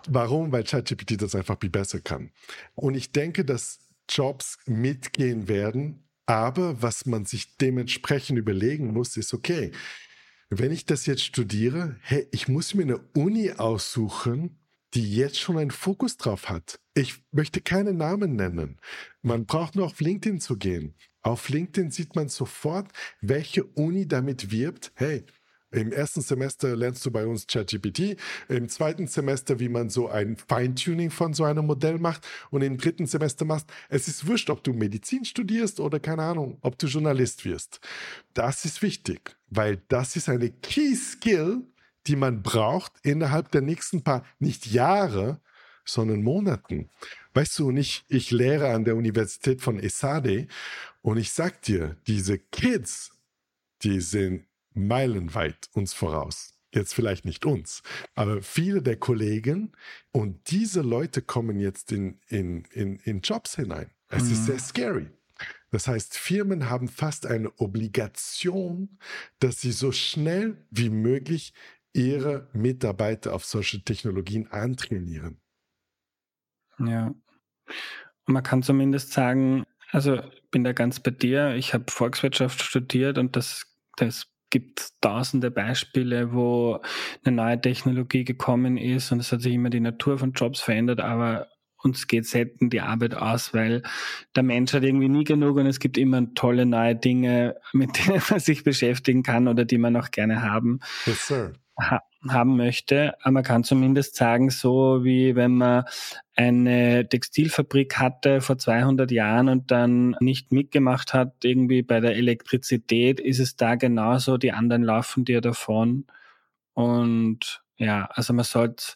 warum? Weil ChatGPT das einfach viel besser kann. Und ich denke, dass Jobs mitgehen werden, aber was man sich dementsprechend überlegen muss, ist, okay, wenn ich das jetzt studiere, hey, ich muss mir eine Uni aussuchen, die jetzt schon einen Fokus drauf hat. Ich möchte keine Namen nennen. Man braucht nur auf LinkedIn zu gehen. Auf LinkedIn sieht man sofort, welche Uni damit wirbt. Hey, im ersten Semester lernst du bei uns ChatGPT, im zweiten Semester, wie man so ein Feintuning von so einem Modell macht und im dritten Semester machst. Es ist wurscht, ob du Medizin studierst oder keine Ahnung, ob du Journalist wirst. Das ist wichtig, weil das ist eine Key Skill, die man braucht innerhalb der nächsten paar, nicht Jahre, sondern Monaten. Weißt du, und ich, ich lehre an der Universität von Esade und ich sag dir, diese Kids, die sind meilenweit uns voraus. Jetzt vielleicht nicht uns, aber viele der Kollegen und diese Leute kommen jetzt in, in, in, in Jobs hinein. Es mhm. ist sehr scary. Das heißt, Firmen haben fast eine Obligation, dass sie so schnell wie möglich ihre Mitarbeiter auf solche Technologien antrainieren. Ja. Und man kann zumindest sagen, also bin da ganz bei dir. Ich habe Volkswirtschaft studiert und das, das gibt tausende Beispiele, wo eine neue Technologie gekommen ist und es hat sich immer die Natur von Jobs verändert, aber uns geht selten die Arbeit aus, weil der Mensch hat irgendwie nie genug und es gibt immer tolle neue Dinge, mit denen man sich beschäftigen kann oder die man auch gerne haben. Yes, sir ha haben möchte. Aber man kann zumindest sagen, so wie wenn man eine Textilfabrik hatte vor 200 Jahren und dann nicht mitgemacht hat, irgendwie bei der Elektrizität, ist es da genauso. Die anderen laufen dir davon. Und ja, also man sollte,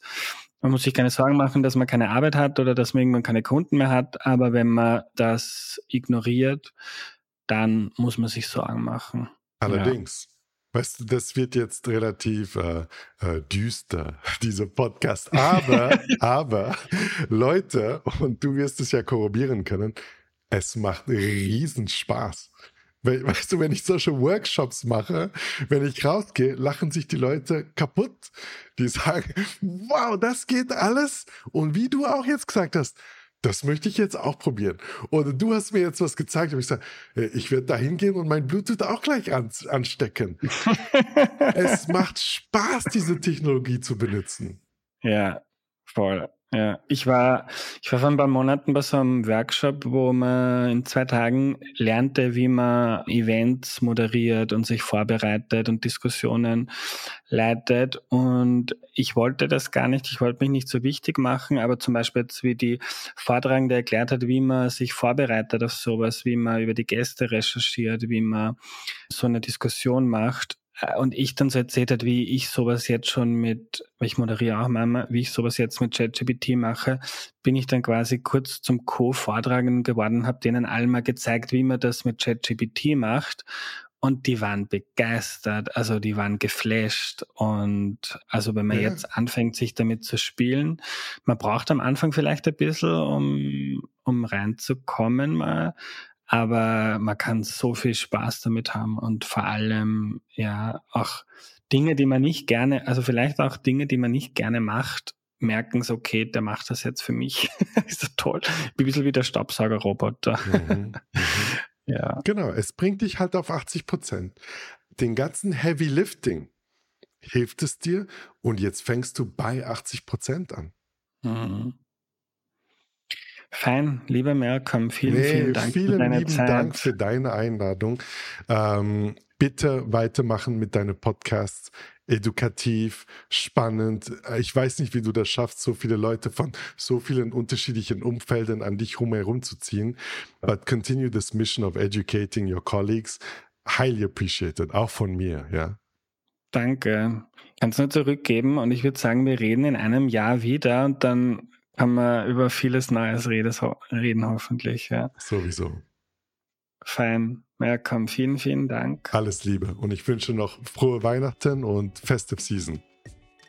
man muss sich keine Sorgen machen, dass man keine Arbeit hat oder dass man irgendwann keine Kunden mehr hat. Aber wenn man das ignoriert, dann muss man sich Sorgen machen. Allerdings. Ja. Weißt du, das wird jetzt relativ äh, äh, düster, dieser Podcast. Aber, aber, Leute, und du wirst es ja korrobieren können, es macht riesen Spaß. Weißt du, wenn ich solche Workshops mache, wenn ich rausgehe, lachen sich die Leute kaputt. Die sagen, wow, das geht alles. Und wie du auch jetzt gesagt hast, das möchte ich jetzt auch probieren. Oder du hast mir jetzt was gezeigt und ich sage, äh, ich werde da hingehen und mein Bluetooth auch gleich an, anstecken. es macht Spaß, diese Technologie zu benutzen. Ja, voll. Ja, ich war, ich war vor ein paar Monaten bei so einem Workshop, wo man in zwei Tagen lernte, wie man Events moderiert und sich vorbereitet und Diskussionen leitet. Und ich wollte das gar nicht, ich wollte mich nicht so wichtig machen, aber zum Beispiel jetzt wie die Vortragende erklärt hat, wie man sich vorbereitet auf sowas, wie man über die Gäste recherchiert, wie man so eine Diskussion macht und ich dann so erzählt hat, wie ich sowas jetzt schon mit, ich moderiere auch manchmal, wie ich sowas jetzt mit ChatGPT mache, bin ich dann quasi kurz zum Co-Vortragenden geworden, habe denen allen mal gezeigt, wie man das mit ChatGPT macht. Und die waren begeistert, also die waren geflasht. Und also wenn man ja. jetzt anfängt, sich damit zu spielen, man braucht am Anfang vielleicht ein bisschen, um, um reinzukommen mal aber man kann so viel Spaß damit haben und vor allem ja auch Dinge, die man nicht gerne, also vielleicht auch Dinge, die man nicht gerne macht, merken so, okay, der macht das jetzt für mich. ist das toll. Ein bisschen wie der Staubsaugerroboter. Mhm, mhm. ja. Genau, es bringt dich halt auf 80 Prozent. Den ganzen Heavy Lifting hilft es dir und jetzt fängst du bei 80 Prozent an. Mhm. Fein, lieber Malcolm, vielen, nee, vielen Dank vielen für deine lieben Zeit. Dank für deine Einladung. Ähm, bitte weitermachen mit deinen Podcasts. Edukativ, spannend. Ich weiß nicht, wie du das schaffst, so viele Leute von so vielen unterschiedlichen Umfeldern an dich herum zu ziehen. But continue this mission of educating your colleagues. Highly appreciated, auch von mir, ja. Danke. Kannst du nur zurückgeben und ich würde sagen, wir reden in einem Jahr wieder und dann kann man über vieles Neues reden, hoffentlich. Ja. Sowieso. Fein. Malcolm, vielen, vielen Dank. Alles Liebe und ich wünsche noch frohe Weihnachten und Festive Season.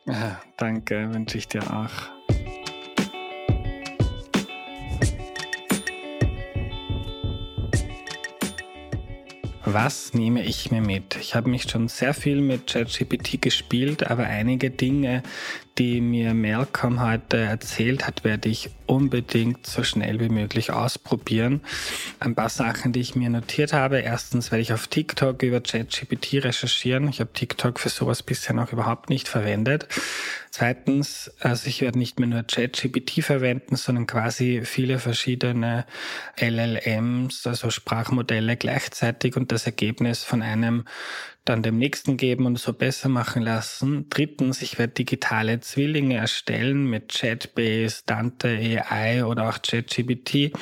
Ja, danke, wünsche ich dir auch. Was nehme ich mir mit? Ich habe mich schon sehr viel mit ChatGPT gespielt, aber einige Dinge, die mir Malcolm heute erzählt hat, werde ich unbedingt so schnell wie möglich ausprobieren. Ein paar Sachen, die ich mir notiert habe. Erstens werde ich auf TikTok über ChatGPT recherchieren. Ich habe TikTok für sowas bisher noch überhaupt nicht verwendet. Zweitens, also ich werde nicht mehr nur ChatGPT verwenden, sondern quasi viele verschiedene LLMs, also Sprachmodelle gleichzeitig und das Ergebnis von einem dann dem nächsten geben und so besser machen lassen. Drittens, ich werde digitale Zwillinge erstellen mit Chatbase, Dante AI oder auch ChatGPT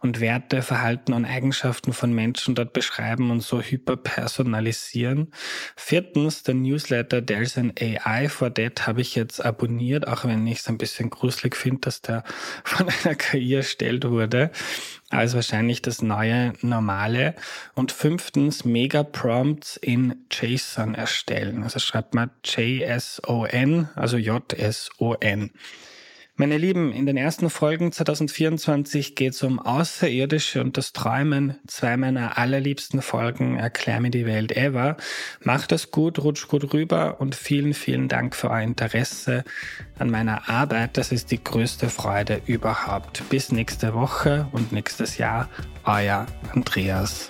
und Werte, Verhalten und Eigenschaften von Menschen dort beschreiben und so hyperpersonalisieren. Viertens, der Newsletter There's an AI for That habe ich jetzt abonniert, auch wenn ich es ein bisschen gruselig finde, dass der von einer KI erstellt wurde also wahrscheinlich das neue Normale. Und fünftens, Mega-Prompts in JSON erstellen. Also schreibt man JSON, also J-S-O-N. Meine Lieben, in den ersten Folgen 2024 geht es um Außerirdische und das Träumen. Zwei meiner allerliebsten Folgen, Erklär mir die Welt ever. Macht es gut, rutscht gut rüber und vielen, vielen Dank für euer Interesse an meiner Arbeit. Das ist die größte Freude überhaupt. Bis nächste Woche und nächstes Jahr, euer Andreas.